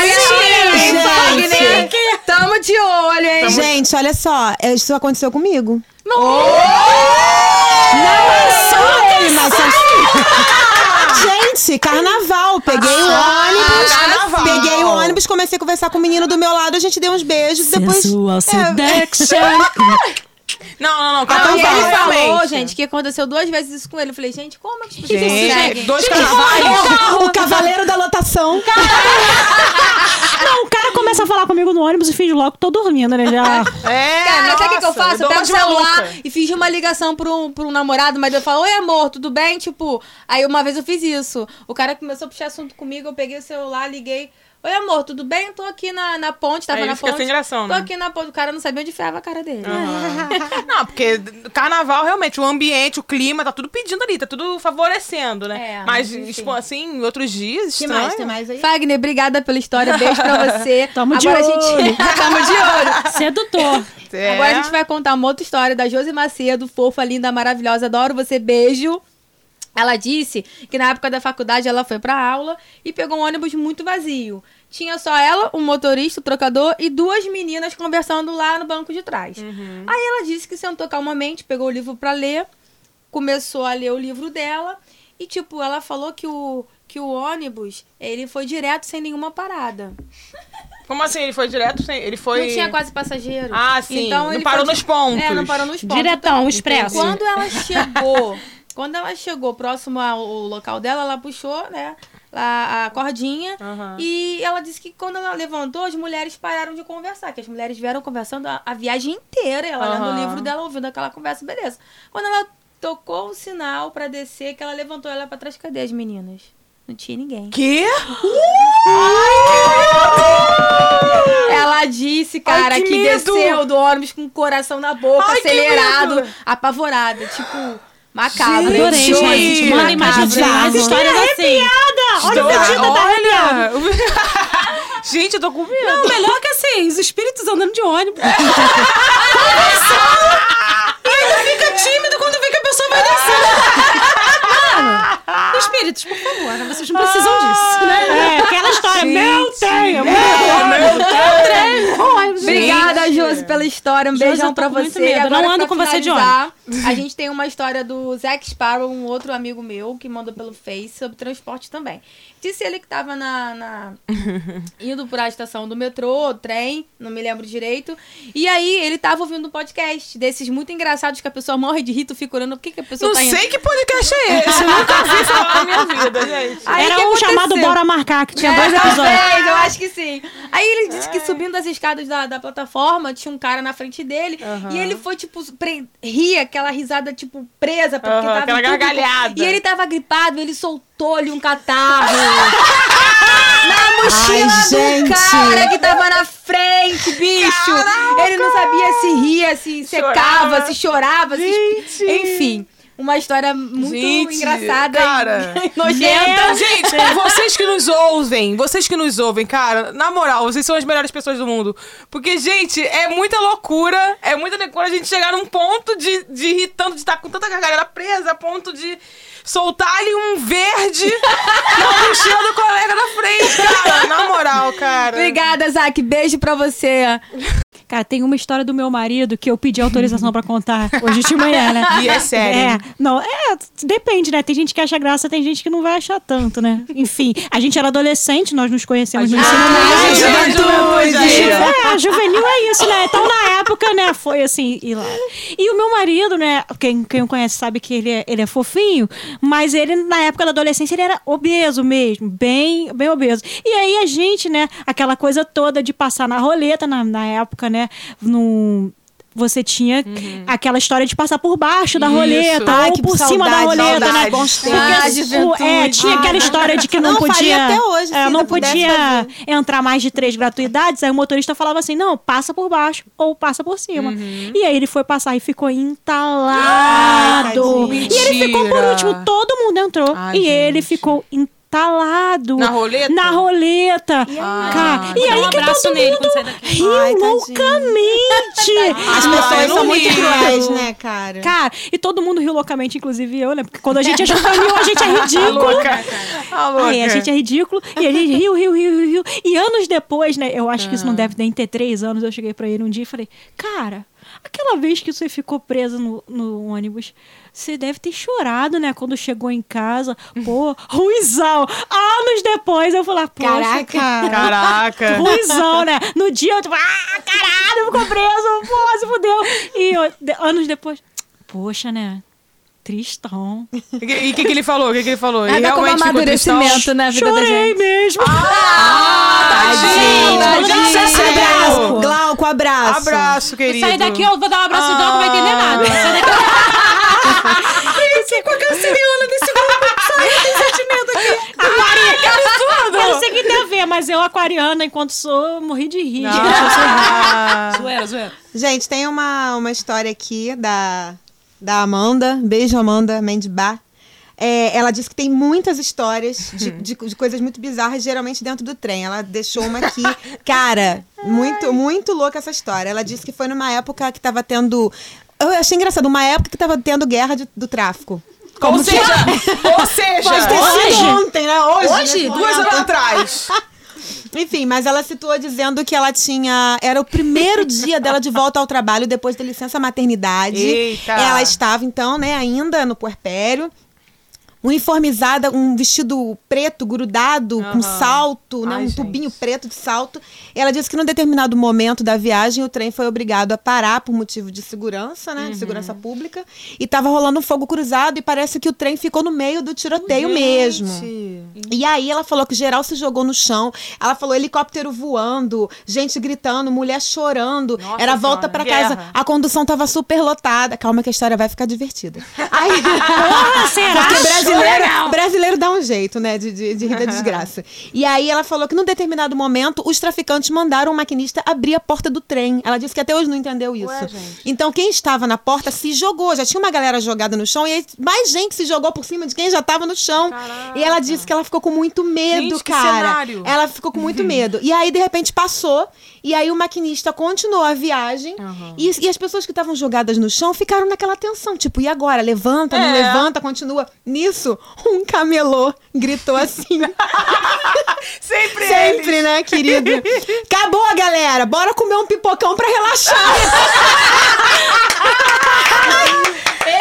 gente. gente. Tamo de olho, hein? Gente, olha só. Isso aconteceu comigo. Não! Oh! Não é só ele, mas... Gente, carnaval. Peguei o ah, ônibus. Carnaval. Peguei o ônibus, comecei a conversar com o menino do meu lado, a gente deu uns beijos. Sensual depois. Seduction. É, não, não, não. Carnaval, ele falou, gente, que aconteceu duas vezes isso com ele. Eu falei, gente, como é que pessoas conseguem? Dois carnavais. O cavaleiro da lotação. Não, o cara começa a falar comigo no ônibus e finge logo que tô dormindo, né? Já. É, cara, mas sabe o que, eu faço? Eu, pego o celular e finge uma ligação pra um, pra um namorado, mas eu falo, oi amor, tudo bem? Tipo, aí uma vez eu fiz isso. O cara começou a puxar assunto comigo, eu peguei o celular, liguei. Oi, amor, tudo bem? Tô aqui na, na ponte, tava Aí na ponte. sem gração, né? Tô aqui na ponte. O cara não sabia onde enfiava a cara dele. Uhum. não, porque carnaval, realmente, o ambiente, o clima, tá tudo pedindo ali, tá tudo favorecendo, né? É, mas, tipo, assim, em outros dias, que mais? Tem mais aí? Fagner, obrigada pela história. Beijo pra você. Tamo de Agora olho. a gente... Tamo de olho. Sedutor. É. Agora a gente vai contar uma outra história da Josi Macedo, fofa, linda, maravilhosa. Adoro você. Beijo. Ela disse que na época da faculdade ela foi pra aula e pegou um ônibus muito vazio. Tinha só ela, um motorista, o trocador e duas meninas conversando lá no banco de trás. Uhum. Aí ela disse que sentou calmamente, pegou o livro para ler, começou a ler o livro dela e tipo, ela falou que o que o ônibus, ele foi direto sem nenhuma parada. Como assim? Ele foi direto? Sem... Ele foi. Não tinha quase passageiro. Ah, sim. Então, não ele parou nos pontos. É, não parou nos pontos. Diretão, então, expresso. Quando ela chegou, quando ela chegou próximo ao local dela, ela puxou, né? A, a cordinha uhum. e ela disse que quando ela levantou, as mulheres pararam de conversar, que as mulheres vieram conversando a, a viagem inteira, ela uhum. lendo o livro dela, ouvindo aquela conversa, beleza. Quando ela tocou o sinal para descer, que ela levantou ela para trás, cadê as meninas? Não tinha ninguém. Que? Ela disse, cara, Ai, que, que desceu do ônibus com o coração na boca, Ai, acelerado, apavorada. Tipo, macabro. Adorei, gente. gente. Manda imagem de mais histórias assim. Olha o pedido da arrepiada. Gente, eu tô com medo. Não, melhor que assim, os espíritos andando de ônibus. e ainda fica tímido quando vê que a pessoa vai descer. Espíritos, por favor, vocês não precisam disso, né? É, aquela história, Gente, meu tenho, meu, meu tenho. Obrigada, Josi, pela história. Um Josi, beijão pra você. Agora, não ando com você de ônibus. A gente tem uma história do Zack Sparrow, um outro amigo meu, que mandou pelo Face sobre transporte também. Disse ele que tava na, na... indo pra estação do metrô, trem, não me lembro direito. E aí ele tava ouvindo um podcast desses muito engraçados que a pessoa morre de rito, fica orando. O que, que a pessoa não tá Não sei que podcast é esse, eu nunca vi falar na minha vida, gente. Aí, Era um chamado Bora Marcar, que tinha é, dois episódios. Talvez, eu acho que sim. Aí ele disse que subindo as escadas da, da plataforma, tinha um cara na frente dele. Uhum. E ele foi, tipo, pre... rir, aquela risada, tipo, presa, porque uhum, tava. Aquela gargalhada. E ele tava gripado, ele soltou-lhe um catarro. na mochila Ai, do cara que tava na frente, bicho. Caraca. Ele não sabia se ria, se secava, chorava. se chorava, gente. se... enfim uma história muito gente, engraçada cara, e nojenta. Gente, vocês que nos ouvem, vocês que nos ouvem, cara, na moral, vocês são as melhores pessoas do mundo. Porque, gente, é muita loucura, é muita loucura a gente chegar num ponto de, de irritando, de estar com tanta gargalhada presa, a ponto de soltar ali um verde na mochila do colega da frente, cara. Na moral, cara. Obrigada, Zac. Beijo pra você. Cara, tem uma história do meu marido que eu pedi autorização para contar hoje de manhã, né? E é sério. É, não, é, depende, né? Tem gente que acha graça, tem gente que não vai achar tanto, né? Enfim, a gente era adolescente, nós nos conhecemos no ensino médio. É, a juvenil é isso, né? Então, na época, né, foi assim, e lá. E o meu marido, né, quem, quem o conhece sabe que ele é, ele é fofinho, mas ele, na época da adolescência, ele era obeso mesmo, bem, bem obeso. E aí a gente, né, aquela coisa toda de passar na roleta na, na época, né? No, você tinha uhum. aquela história de passar por baixo da Isso. roleta Ai, ou por saudade, cima da roleta, saudade, né? Porque, é, tinha aquela história de que não, não podia. Até hoje, é, não podia entrar mais de três gratuidades. Aí o motorista falava assim: não, passa por baixo ou passa por cima. Uhum. E aí ele foi passar e ficou entalado. Ai, e ele ficou por último. Todo mundo entrou Ai, e gente. ele ficou entalado talado. Na roleta? Na roleta. Ah, cara, e aí um que todo nele mundo riu Ai, loucamente. As pessoas são muito cruéis, né, cara? Cara, e todo mundo riu loucamente, inclusive eu, né? Porque quando a gente é juvenil, a gente é ridículo. A louca. A louca. Aí, a gente é ridículo. E a gente riu, riu, riu, riu. E anos depois, né? Eu acho que isso não ah. deve nem ter três anos. Eu cheguei pra ele um dia e falei, cara, aquela vez que você ficou preso no, no ônibus você deve ter chorado, né? Quando chegou em casa. Pô, ruizão. Anos depois eu falei, poxa, Caraca. cara. Caraca. Ruizão, né? No dia eu tipo, ah, caralho, ficou preso. Pô, se fudeu. E eu, anos depois, poxa, né? Tristão. E o que, que, ele falou? O que, que ele falou? Ele é como amadurecimento na vida Chorei da gente. mesmo. Ah, tadinho. tadinho. Abraço. Glauco, abraço. Abraço, querido. Sai daqui, eu vou dar um abraço ah. não vai entender nada. Sai daqui. Fiquei com a canceriana desse grupo. Sai, tem sentimento aqui. Aquariana. Eu não sei o que tem a ver, mas eu, aquariana, enquanto sou, morri de rir. Ah. zoeira, zoeira. Gente, tem uma, uma história aqui da, da Amanda. Beijo, Amanda Mendibá. É, ela disse que tem muitas histórias de, de, de, coisas muito bizarras, geralmente dentro do trem. Ela deixou uma aqui. Cara, muito, muito louca essa história. Ela disse que foi numa época que estava tendo eu achei engraçado, uma época que tava tendo guerra de, do tráfico. Como ou seja, ou seja, Pode ter hoje, sido ontem, né? Hoje, hoje né? duas horas atrás. Enfim, mas ela situou dizendo que ela tinha. Era o primeiro dia dela de volta ao trabalho depois da licença maternidade. Eita. Ela estava, então, né, ainda no puerpério. Uniformizada, um vestido preto, grudado, uhum. com salto, né? Ai, um gente. tubinho preto de salto. Ela disse que num determinado momento da viagem o trem foi obrigado a parar por motivo de segurança, né? Uhum. De segurança pública. E tava rolando um fogo cruzado e parece que o trem ficou no meio do tiroteio gente. mesmo. E aí ela falou que geral se jogou no chão. Ela falou helicóptero voando, gente gritando, mulher chorando. Nossa, Era volta para casa. A condução tava super lotada. Calma que a história vai ficar divertida. Aí, Porra, será? Porque brasileiro, brasileiro dá um jeito, né, de, de, de rir da desgraça. E aí ela falou que num determinado momento os traficantes mandaram o maquinista abrir a porta do trem. Ela disse que até hoje não entendeu isso. Ué, então quem estava na porta se jogou. Já tinha uma galera jogada no chão e aí mais gente se jogou por cima de quem já estava no chão. Caraca. E ela disse que ela ficou com muito medo, gente, cara. Ela ficou com muito medo. E aí de repente passou e aí o maquinista continuou a viagem uhum. e, e, as pessoas que estavam jogadas no chão ficaram naquela tensão, tipo, e agora? Levanta, é. não levanta, continua. Nisso, um camelô gritou assim. Sempre Sempre, eles. né, querido? Acabou, galera. Bora comer um pipocão pra relaxar.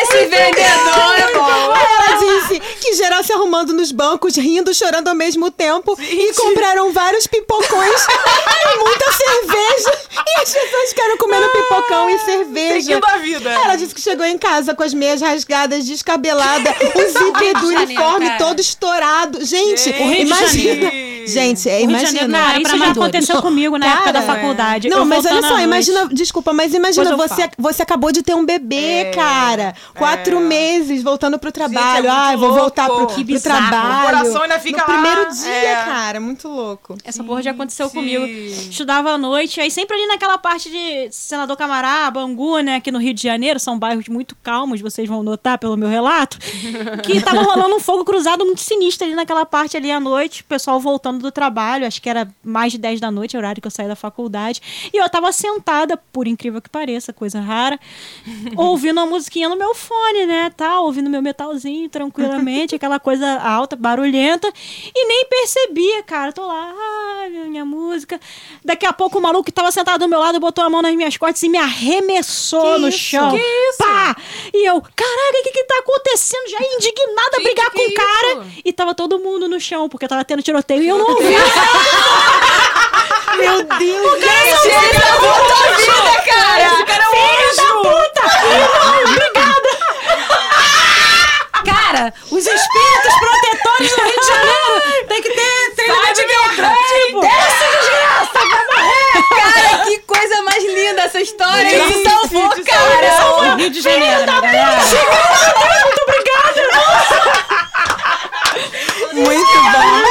Esse vendedor é bom. Ela disse que geral se arrumando nos bancos, rindo, chorando ao mesmo tempo. Gente. E compraram vários pipocões e muita cerveja. E as pessoas ficaram comendo pipocão e cerveja. Seguindo a vida. Ela disse que chegou em casa com as meias rasgadas, descabelada, o zíper do uniforme Janeiro, todo estourado. Gente, Gente imagina. Gente, é, imagina. Não, isso já aconteceu comigo na cara, época da faculdade. Não, mas olha só, imagina, desculpa, mas imagina, você, você acabou de ter um bebê, é, cara. Quatro é. meses voltando pro trabalho. Gente, é ah, vou voltar pro, que pro trabalho. O coração ainda fica no primeiro dia, é. cara. Muito louco. Essa porra já aconteceu sim. comigo. Estudava à noite, aí sempre ali naquela parte de Senador Camará, Bangu, né, aqui no Rio de Janeiro, são bairros muito calmos, vocês vão notar pelo meu relato, que tava rolando um fogo cruzado muito sinistro ali naquela parte ali à noite, o pessoal voltando do trabalho, acho que era mais de 10 da noite, horário que eu saí da faculdade, e eu tava sentada, por incrível que pareça, coisa rara, ouvindo uma musiquinha no meu fone, né, tá, ouvindo meu metalzinho tranquilamente, aquela coisa alta, barulhenta, e nem percebia, cara, tô lá, ah, minha música, daqui a pouco o maluco que tava sentado do meu lado botou a mão nas minhas costas e me arremessou que no isso? chão. Que isso? Pá! E eu, caraca, o que que tá acontecendo? Já indignada a brigar com o cara. Isso? E tava todo mundo no chão, porque tava tendo tiroteio e eu não ouvi. Meu Deus, o cara gente, ele salvou tua vida, cara! Esse cara é um Filho da puta! Obrigada! Cara, os espíritos protetores do Rio de Janeiro tem que ter treino de Beltrão! Tipo, desce, desgraça, vai morrer! Cara, que coisa mais linda essa história! Ele salvou, cara! Rio de Janeiro, né, galera? Muito obrigada! Muito bom.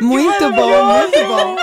Muito bom, muito bom.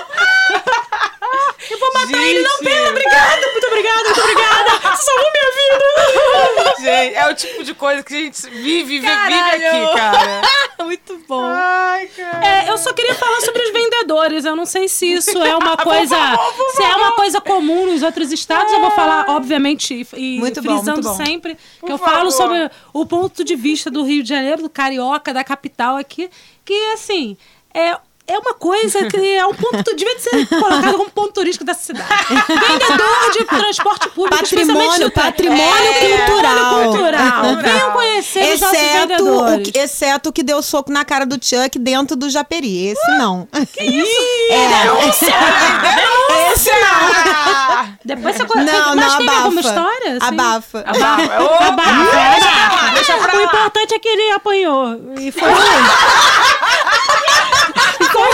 Eu vou matar gente. ele, não, pena, obrigada, muito obrigada, muito obrigada. Salvou minha vida. Gente, é o tipo de coisa que a gente vive, vive, vive aqui, cara. muito bom. Ai, cara. É, eu só queria falar sobre os vendedores. Eu não sei se isso é uma coisa. por favor, por se é uma coisa comum nos outros estados. É. Eu vou falar, obviamente, e, muito frisando bom, muito sempre por que eu favor. falo sobre o ponto de vista do Rio de Janeiro, do carioca, da capital aqui, que assim. É, é uma coisa que é um ponto. Devia ser colocado como ponto turístico dessa cidade. Vendedor de transporte público. Patrimônio, patrimônio é, cultural. cultural. Venham conhecer exceto os nossos vendedores. O, exceto o que deu soco na cara do Chuck dentro do Japeri. Esse não. Que isso? É. Esse não. Depois você conta. Não, Mas não, tem abafa. alguma história? Assim? Abafa. Abafa. Opa, Abafa. Deixa pra lá. O importante é que ele apanhou. E foi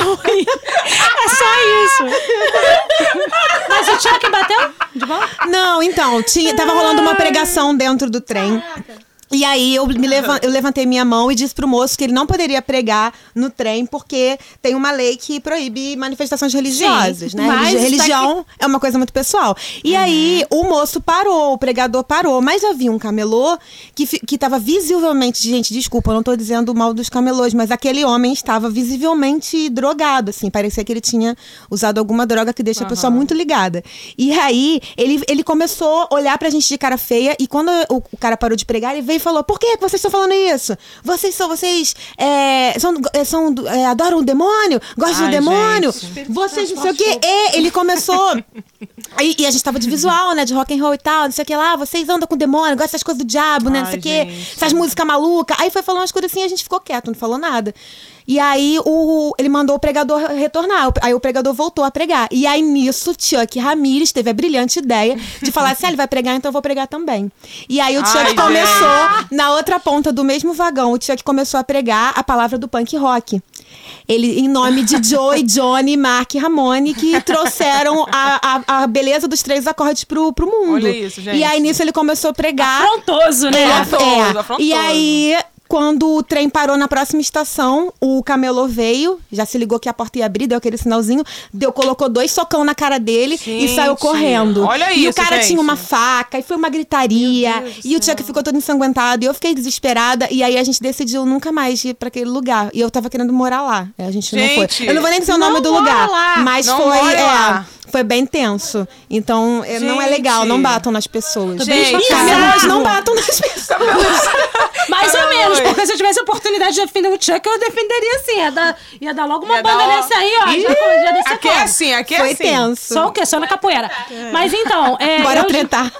Ficou ruim. É só isso. Mas o Chuck bateu de volta? Não, então, tinha, tava rolando uma pregação dentro do trem. Caraca. E aí eu, me levan eu levantei minha mão e disse pro moço que ele não poderia pregar no trem porque tem uma lei que proíbe manifestações religiosas, Sim, né? Religi religião é uma coisa muito pessoal. E uhum. aí o moço parou, o pregador parou, mas havia um camelô que, que tava visivelmente, gente, desculpa, eu não tô dizendo mal dos camelôs, mas aquele homem estava visivelmente drogado, assim, parecia que ele tinha usado alguma droga que deixa uhum. a pessoa muito ligada. E aí ele, ele começou a olhar pra gente de cara feia e quando o, o cara parou de pregar, ele veio falou: por que vocês estão falando isso? Vocês são, vocês é, são, é, são é, adoram o demônio? Gostam Ai, do demônio? Gente, vocês não sei o quê. E ele começou. e, e, a gente tava de visual, né? De rock and roll e tal, não sei o que lá. Vocês andam com o demônio, gostam das coisas do diabo, né? Não sei o quê. Essas músicas malucas. Aí foi falando umas coisas assim e a gente ficou quieto, não falou nada. E aí o, ele mandou o pregador retornar. Aí o pregador voltou a pregar. E aí nisso, Chuck Ramires teve a brilhante ideia de falar assim: ah, ele vai pregar, então eu vou pregar também. E aí o Chuck Ai, começou, na outra ponta do mesmo vagão, o Chuck começou a pregar a palavra do punk rock. Ele, em nome de Joey, Johnny, Mark e Ramone, que trouxeram a, a, a, beleza dos três acordes pro, pro mundo. Olha isso, gente. E aí nisso ele começou a pregar. Afrontoso, né? É, afrontoso, é. afrontoso. E aí quando o trem parou na próxima estação, o camelô veio, já se ligou que a porta ia abrir, deu aquele sinalzinho, deu, colocou dois socão na cara dele gente, e saiu correndo. Olha e isso, o cara gente. tinha uma faca, e foi uma gritaria, e o Chuck ficou todo ensanguentado, e eu fiquei desesperada, e aí a gente decidiu nunca mais ir para aquele lugar. E eu tava querendo morar lá. A gente, gente não foi. Eu não vou nem dizer o nome do lugar, lá. mas não foi. É, foi bem tenso. Então, gente. não é legal, não batam nas pessoas. Gente, camelos não batam nas pessoas. Mais ou menos, porque se eu tivesse a oportunidade de defender o Chuck, eu defenderia assim. Ia dar, ia dar logo uma ia banda nessa aí, ó. Ih, já, aqui é assim, aqui é Foi assim. tenso. Só o quê? Só na capoeira. É. Mas então. É, Bora eu, tretar.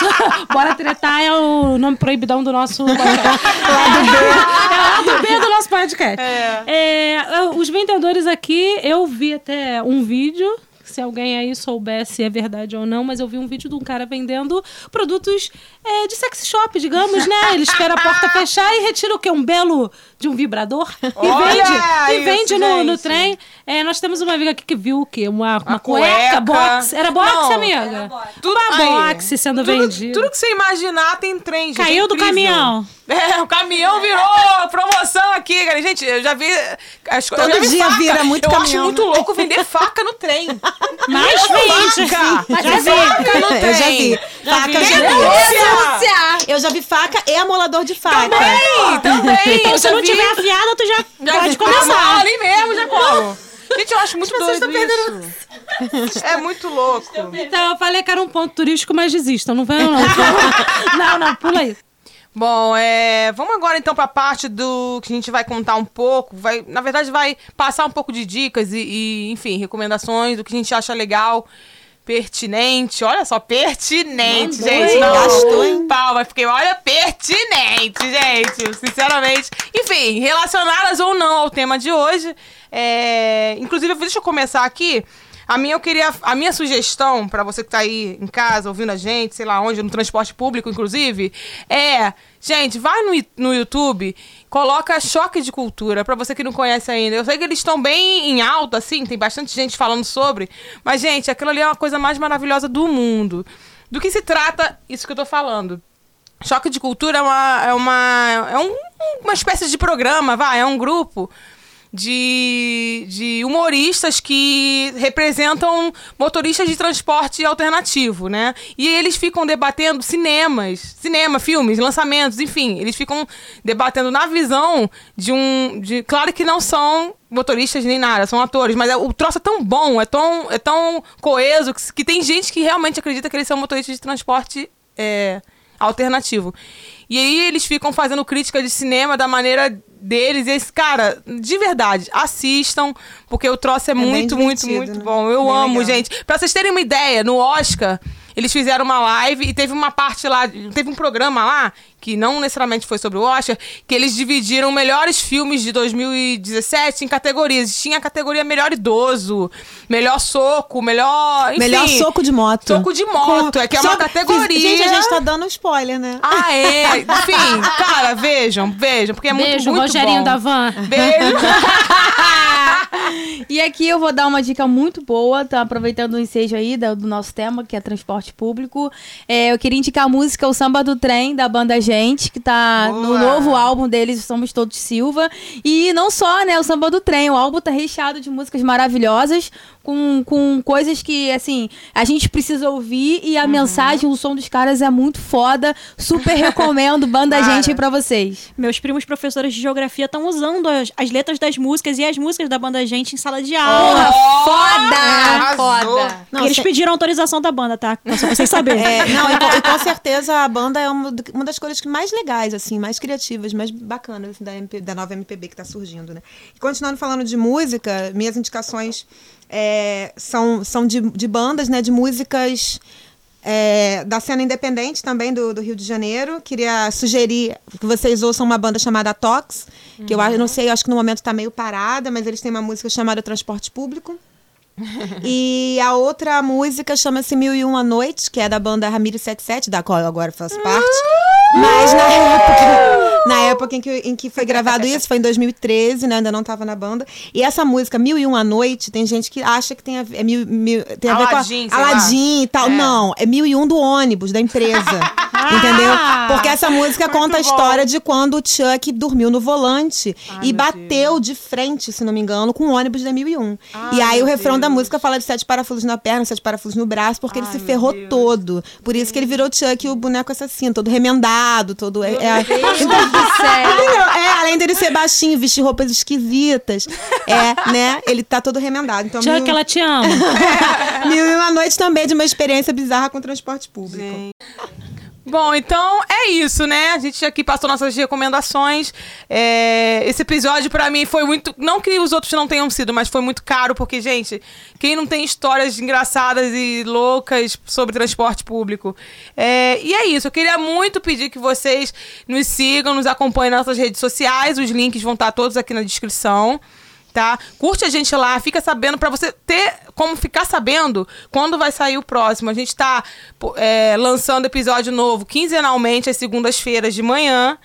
Bora tretar é o nome proibidão do nosso lado B. É o lado B do nosso podcast. É. É, os vendedores aqui, eu vi até um vídeo se alguém aí soubesse se é verdade ou não, mas eu vi um vídeo de um cara vendendo produtos é, de sex shop, digamos, né? Ele espera a porta fechar e retira o quê? Um belo de um vibrador e Olha vende, e vende no, no, trem. É, nós temos uma amiga aqui que viu o quê? Uma, uma cueca, cueca, box. Era box, não, amiga? Era box. Tudo, uma box sendo tudo, vendido. Tudo que você imaginar tem trem, gente. Caiu do caminhão. É, o caminhão virou promoção aqui, cara. Gente, eu já vi. As, Todo já vi dia faca. vira muito eu caminhão. Eu acho muito né? louco vender faca no trem. Mas vende. Faca. Já vi. Faca no trem. Eu já vi. Já faca, vi. já vi. Eu já vi faca e amolador de faca. Também, também. Então, se não tiver afiada, tu já, já pode começar. ali mesmo, já como. Gente, eu acho muito doido isso. É muito louco. Então, eu falei que era um ponto turístico, mas desistam. Não venham, não. não, não, pula isso. Bom, é, vamos agora então para a parte do que a gente vai contar um pouco. Vai, na verdade, vai passar um pouco de dicas e, e enfim, recomendações do que a gente acha legal, pertinente. Olha só, pertinente, Mandou, gente. Não, gastou, hein? Palma, fiquei, olha, pertinente, gente. Sinceramente. Enfim, relacionadas ou não ao tema de hoje. É, inclusive, deixa eu começar aqui. A minha, eu queria, a minha sugestão para você que tá aí em casa ouvindo a gente, sei lá onde, no transporte público, inclusive, é, gente, vai no, no YouTube, coloca Choque de Cultura, para você que não conhece ainda. Eu sei que eles estão bem em alta, assim, tem bastante gente falando sobre, mas, gente, aquilo ali é uma coisa mais maravilhosa do mundo. Do que se trata isso que eu tô falando? Choque de Cultura é uma, é uma, é um, uma espécie de programa, vai, é um grupo de, de humoristas que representam motoristas de transporte alternativo, né? E eles ficam debatendo cinemas, cinema, filmes, lançamentos, enfim, eles ficam debatendo na visão de um, de, claro que não são motoristas nem nada, são atores, mas é, o troço é tão bom, é tão, é tão coeso que, que tem gente que realmente acredita que eles são motoristas de transporte é, alternativo. E aí eles ficam fazendo crítica de cinema da maneira deles. E esse, cara, de verdade, assistam, porque o troço é, é muito, muito, muito né? bom. Eu bem amo, legal. gente. Pra vocês terem uma ideia, no Oscar, eles fizeram uma live e teve uma parte lá, teve um programa lá, que não necessariamente foi sobre o Oscar, que eles dividiram melhores filmes de 2017 em categorias. Tinha a categoria melhor idoso, melhor soco, melhor. Enfim, melhor soco de moto. Soco de moto, Com... é que é uma categoria. Gente, a gente tá dando spoiler, né? Ah, é. Enfim, cara, vejam, vejam, porque é Beijo, muito, muito Rogerinho bom. da Van. Beijo. e aqui eu vou dar uma dica muito boa, tá? Aproveitando o ensejo aí do, nosso tema, que é transporte público. É, eu queria indicar a música O Samba do Trem, da banda Gente, que tá boa. no novo álbum deles, Somos Todos Silva. E não só, né, o Samba do Trem, o álbum tá recheado de músicas maravilhosas. Com, com coisas que, assim, a gente precisa ouvir e a uhum. mensagem, o som dos caras é muito foda. Super recomendo, banda Cara. gente aí pra vocês. Meus primos professores de geografia estão usando as, as, letras das músicas e as músicas da banda gente em sala de aula. Oh, foda! Foda! Não, eles pediram autorização da banda, tá? Só pra vocês saberem. É, não, e com, e com, certeza a banda é uma, uma das coisas mais legais, assim, mais criativas, mais bacanas assim, da, MP, da nova MPB que tá surgindo, né? E continuando falando de música, minhas indicações é, são, são de, de bandas, né? De músicas é, da cena independente também do, do, Rio de Janeiro. Queria sugerir que vocês ouçam uma banda chamada Tox, que uhum. eu, eu não sei, eu acho que no momento está meio parada, mas eles têm uma música chamada Transporte Público. e a outra música chama-se Mil e Uma Noites, que é da banda Ramirez 77, da qual eu agora faço parte. Mas na época, na época em, que, em que foi gravado isso, foi em 2013, né? Ainda não estava na banda. E essa música, Mil e Uma Noite, tem gente que acha que tem a, é mil, mil, tem a ver Aladdin, com a, Aladdin e tal. É. Não, é Mil e Um do ônibus, da empresa. entendeu? Porque essa música conta a história de quando o Chuck dormiu no volante Ai, e bateu Deus. de frente, se não me engano, com o ônibus da 1001. Ai, e aí o refrão Deus. da música fala de sete parafusos na perna, sete parafusos no braço, porque Ai, ele se ferrou Deus. todo. Por isso que ele virou Chuck, o boneco assassino, todo remendado, todo. É, é, é, além dele ser baixinho, vestir roupas esquisitas, é, né? Ele tá todo remendado. Então, Chuck, mil... ela te ama. mil e uma noite também de uma experiência bizarra com transporte público. Sim. Bom, então é isso, né? A gente aqui passou nossas recomendações. É... Esse episódio, para mim, foi muito. Não que os outros não tenham sido, mas foi muito caro, porque, gente, quem não tem histórias engraçadas e loucas sobre transporte público? É... E é isso. Eu queria muito pedir que vocês nos sigam, nos acompanhem nas nossas redes sociais. Os links vão estar todos aqui na descrição tá? Curte a gente lá, fica sabendo para você ter como ficar sabendo quando vai sair o próximo. A gente tá é, lançando episódio novo quinzenalmente às segundas-feiras de manhã.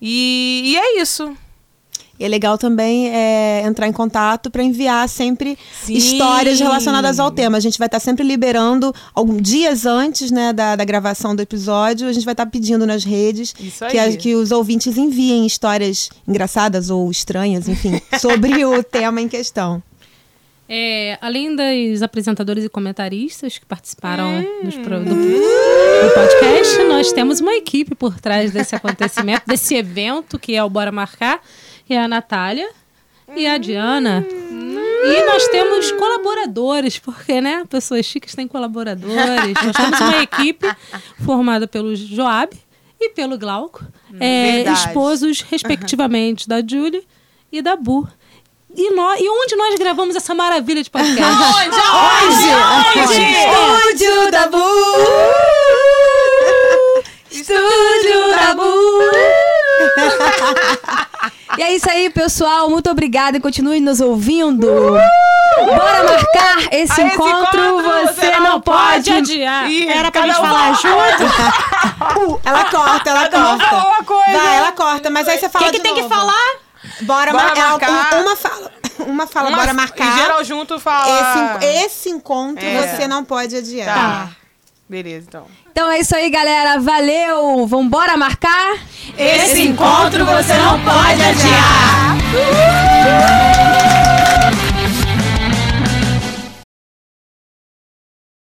E, e é isso. E é legal também é, entrar em contato para enviar sempre Sim. histórias relacionadas ao tema. A gente vai estar tá sempre liberando, alguns dias antes né, da, da gravação do episódio, a gente vai estar tá pedindo nas redes que, a, que os ouvintes enviem histórias engraçadas ou estranhas, enfim, sobre o tema em questão. É, além dos apresentadores e comentaristas que participaram hum. do, do, podcast, nós temos uma equipe por trás desse acontecimento, desse evento que é o Bora Marcar que é a Natália e a Diana. E nós temos colaboradores, porque, né, pessoas chiques têm colaboradores. nós temos uma equipe formada pelo Joab e pelo Glauco, é, esposos, respectivamente, da Julie e da Bu. E, nós, e onde nós gravamos essa maravilha de podcast? Onde? Onde? Onde? Estúdio da Bu! Estúdio da Bu! E é isso aí, pessoal. Muito obrigada e continue nos ouvindo. Bora marcar esse, ah, encontro, encontro, você, você não, pode adiar. Ih, Era pra gente falar junto? uh, ela corta, ela corta. Uma coisa. Vai, ela corta, mas aí você fala Quem que tem que falar? Bora, bora marcar. Uma fala. Uma fala, uma, bora marcar. E geral junto fala. Esse, esse encontro é. você não pode adiar. Tá. Beleza, então. Então é isso aí, galera. Valeu! Vambora marcar? Esse encontro você não pode adiar! Uh!